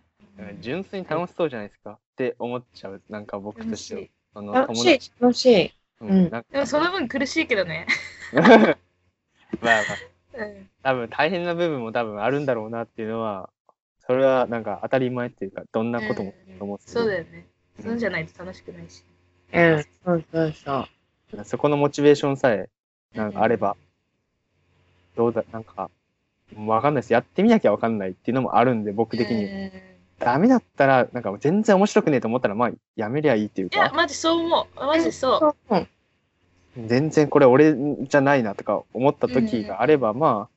Speaker 3: 純粋に楽しそうじゃないですかって思っちゃう。なんか僕としては。その
Speaker 2: 楽しい、楽しい。
Speaker 3: う
Speaker 2: うん
Speaker 3: ん。なんか
Speaker 1: でもその分苦しいけどね。
Speaker 3: まあまあ、
Speaker 1: うん。
Speaker 3: 多分大変な部分も多分あるんだろうなっていうのは、それはなんか当たり前っていうか、どんなことも思って
Speaker 1: そうだよね。そうじゃないと楽しくないし。
Speaker 2: うん、そうそうそう。
Speaker 3: そこのモチベーションさえ、なんかあれば、どうだ、なんか、わかんないです。やってみなきゃわかんないっていうのもあるんで、僕的に。
Speaker 1: うん
Speaker 3: ダメだったら、なんか全然面白くねえと思ったら、まあ、やめりゃいいっていう
Speaker 1: いや、
Speaker 3: か、
Speaker 1: マジそう思う。マジそう。
Speaker 2: そうそう。
Speaker 3: 全然これ俺じゃないなとか思った時があれば、ま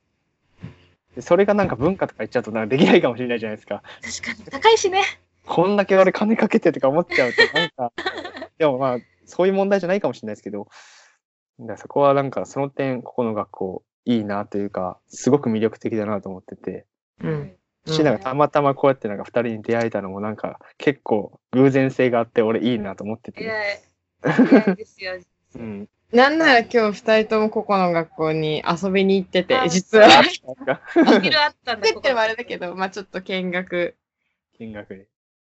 Speaker 3: あ、でそれがなんか文化とか言っちゃうとなんかできないかもしれないじゃないですか。
Speaker 1: 確かに。高いしね。
Speaker 3: こんだけ俺金かけてとか思っちゃうと、なんか、でもまあ、そういう問題じゃないかもしれないですけど、そこはなんかその点、ここの学校いいなというか、すごく魅力的だなと思ってて、
Speaker 2: うん。
Speaker 3: し、なんかたまたまこうやってなんか二人に出会えたのもなんか結構偶然性があって俺いいなと思ってて。、
Speaker 1: いやですよ。
Speaker 3: うん。
Speaker 2: なんなら今日二人ともここの学校に遊びに行ってて
Speaker 1: あ、
Speaker 2: 実は。
Speaker 1: お昼あったんだ。
Speaker 2: 作ってるもあれだけど、まあちょっと見学、
Speaker 3: 見学で。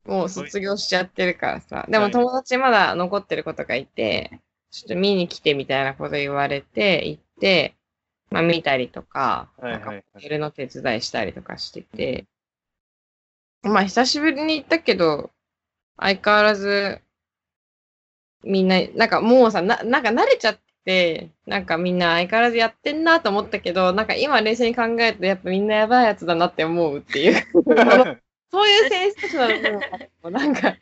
Speaker 2: もう卒業しちゃってるからさ。でも
Speaker 3: はい
Speaker 2: 友達まだ残ってる子とかいて、ちょっと見に来てみたいなこと言われて、行って、まあ見たりとか、なんかモデルの手伝いしたりとかしてて、まあ久しぶりに行ったけど、相変わらず、みんな、なんかもうさ、ななんか慣れちゃって、なんかみんな相変わらずやってんなと思ったけど、なんか今冷静に考えるとやっぱみんなやばいやつだなって思うっていう。そういうセンスなのも、なんか、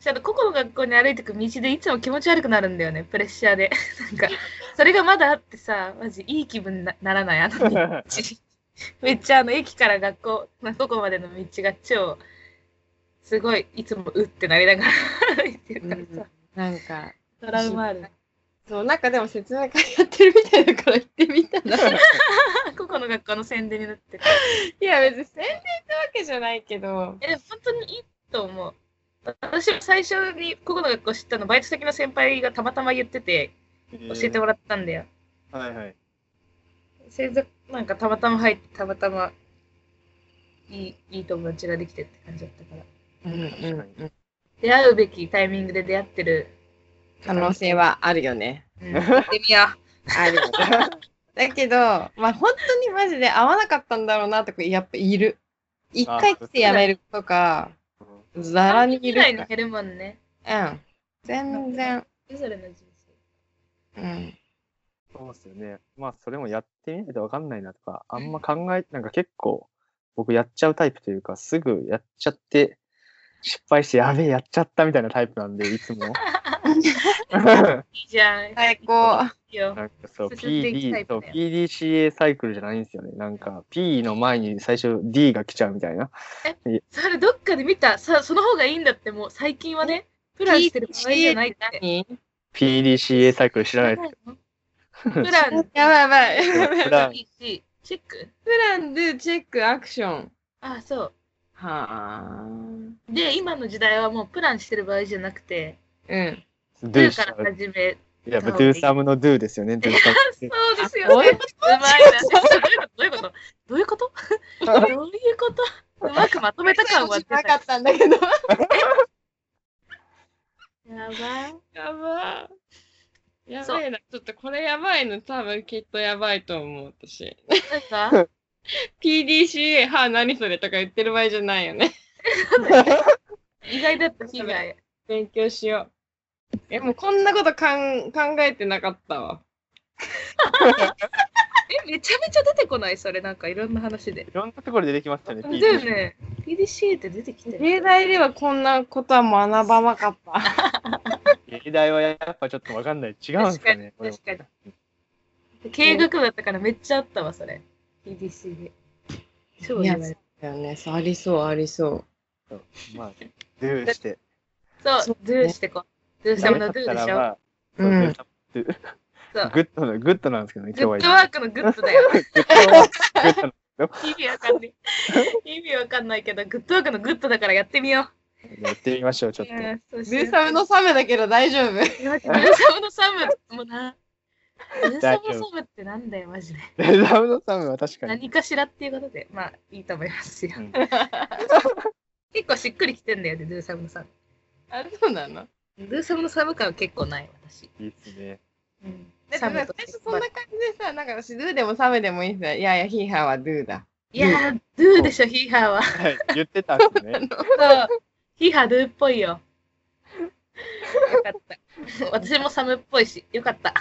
Speaker 1: ちゃんと個々の学校に歩いてく道でいつも気持ち悪くなるんだよね、プレッシャーで。なんか、それがまだあってさ、マジいい気分になならない、あの道。めっちゃあの駅から学校、まあ、ここまでの道が超、すごい、いつもうってなりながら 歩いてるからさ、
Speaker 2: なんか、
Speaker 1: トラウマある。
Speaker 2: そう、なんかでも説明会やってるみたいだから行ってみたら。
Speaker 1: 個々の学校の宣伝になってる。
Speaker 2: いや、別に宣伝ってわけじゃないけど、
Speaker 1: え、本当にいいと思う。私も最初にここの学校知ったの、バイト先の先輩がたまたま言ってて、教えてもらったんだよ。
Speaker 3: はいはい。
Speaker 1: それでなんかたまたま入ってたまたまいいいい友達ができてって感じだったから。
Speaker 2: うんうんうん。
Speaker 1: 出会うべきタイミングで出会ってる。
Speaker 2: 可能性はあるよね。
Speaker 1: うん、行ってみよ
Speaker 2: ある。だけど、まあ本当にマジで合わなかったんだろうなって子やっぱいる。一回来てやめるとか、
Speaker 1: う。
Speaker 2: ざらにい
Speaker 1: 以
Speaker 2: るか
Speaker 1: 外に減るもんね。
Speaker 2: ら。うん。全然。
Speaker 1: それぞれの人
Speaker 2: うん。
Speaker 3: そうですよね。まあ、それもやってみないとわかんないなとか、あんま考え、なんか結構、僕やっちゃうタイプというか、すぐやっちゃって、失敗して、やべえ、やっちゃったみたいなタイプなんで、いつも。
Speaker 1: 生。いいじゃん。
Speaker 2: 最高。
Speaker 1: いいよ。
Speaker 3: なんかそう、PD、そう、PDCA サイクルじゃないんですよね。なんか、P の前に最初 D が来ちゃうみたいな。
Speaker 1: それどっかで見た？さ、その方がいいんだって、もう最近はね、プランしてる場合じゃないって。
Speaker 2: 何
Speaker 3: ？PDCA サイクル知らないです
Speaker 1: プラン、
Speaker 2: やばいやばい。
Speaker 3: プラン
Speaker 1: チェック？
Speaker 2: プラン、ドゥ、チェック、アクション。
Speaker 1: あ、そう。
Speaker 2: はあ。
Speaker 1: で、今の時代はもうプランしてる場合じゃなくて、
Speaker 2: うん。
Speaker 3: Do
Speaker 1: 2から。始め。
Speaker 3: いや、Do some の Do ですよね。
Speaker 1: そうですよね。
Speaker 2: どう
Speaker 1: まいな。どういうことどういうことどういうこと？どういうこと？うまくまとめた感は。
Speaker 2: なかったんだけど。
Speaker 1: やばい。
Speaker 2: やばい。やばいな。ちょっとこれやばいの多分きっとやばいと思う、私。
Speaker 1: なんか
Speaker 2: ？PDCA、はあ、何それとか言ってる場合じゃないよね。
Speaker 1: 意外だった被害。
Speaker 2: 勉強しよう。え、もうこんなことかん考えてなかったわ。
Speaker 1: え、めちゃめちゃ出てこない？それなんかいろんな話で。
Speaker 3: いろんなところで出てきましたね。
Speaker 1: だよね。PDCA って出てきてる。
Speaker 2: 芸大ではこんなことは学ばなかった。
Speaker 3: 芸大はやっぱちょっとわかんない。違うんですかね。
Speaker 1: 確かに確経営学部だったからめっちゃあったわ、それ。PDCA。超言われる。
Speaker 2: だよね。そうありそう、ありそう。
Speaker 3: そうまあ、Do して。
Speaker 1: そう
Speaker 2: そう、
Speaker 1: Do してこう。 Do some の Do でしょ？
Speaker 3: まあそう
Speaker 2: うん
Speaker 3: Do
Speaker 1: そう。
Speaker 3: good の、 good なんですけどね、今日は。
Speaker 1: good workの good だよ。
Speaker 3: good work good の
Speaker 1: 意味わかんない。意味わかんないけど、 good work の good だからやってみよ
Speaker 3: やってみましょう、ちょ
Speaker 1: う。
Speaker 3: っと。
Speaker 2: ルーサムのサメだけど大丈夫。
Speaker 1: いやマジドゥサムのサムもな。ドゥサムのサムってなんだよ、マジで。
Speaker 3: レザムのサムは確かに。
Speaker 1: 何かしらっていうことで、まあいいと思いますよ
Speaker 3: う。ん
Speaker 1: 結構しっくりきてんだよね、ドゥサムのサム。
Speaker 2: あ、そうなの？
Speaker 1: ドゥサムのサム感は結構ない、私。
Speaker 3: いいっすね。
Speaker 1: うん
Speaker 2: 最初そんな感じでさ、なんか私、ドゥでもサメでもいいさ。いやいや、ヒーハーはドゥだ。
Speaker 1: いやー、ドゥでしょ、ヒーハーは。
Speaker 3: はい、言ってたんですね。
Speaker 1: そう。ヒーハードゥっぽいよ。よかった。私もサムっぽいし、よかった。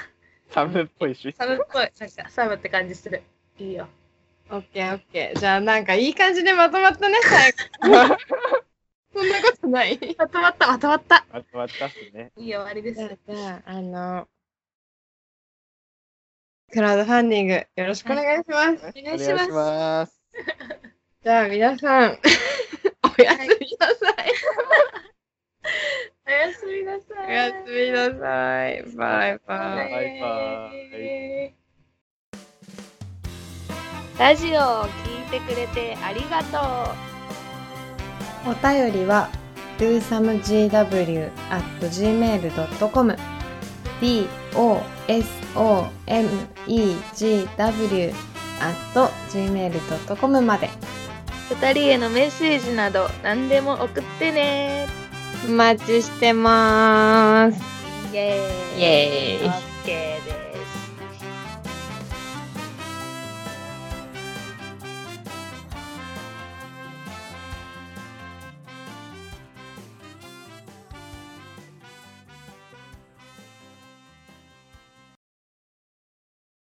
Speaker 3: サムっぽいし。
Speaker 1: サムっぽい。なんかサムって感じする。いいよ。
Speaker 2: オッケーオッケー。じゃあなんかいい感じでまとまったね、最後。そんなことない。じ
Speaker 1: まとまった、まとまった。
Speaker 3: まとまったっすね。
Speaker 1: いいよ、終わりです。
Speaker 2: じゃあ、あの、クラウドファンディングよろしくお願いします。
Speaker 1: お願いします。
Speaker 3: ます。
Speaker 2: じゃあ皆さん、おやすみなさい。
Speaker 1: おやすみなさい。
Speaker 2: おやすみなさい。バイバイ。
Speaker 3: バイバイ
Speaker 1: ラジオを聞いてくれてありがとう。
Speaker 2: お便りは dosamegw.gmail.com dosomegw.gmail.com まで
Speaker 1: 二人へのメッセージなど何でも送ってね。
Speaker 2: お待ちしてます。
Speaker 1: イェーイ。
Speaker 2: イエーイ
Speaker 1: オッケー。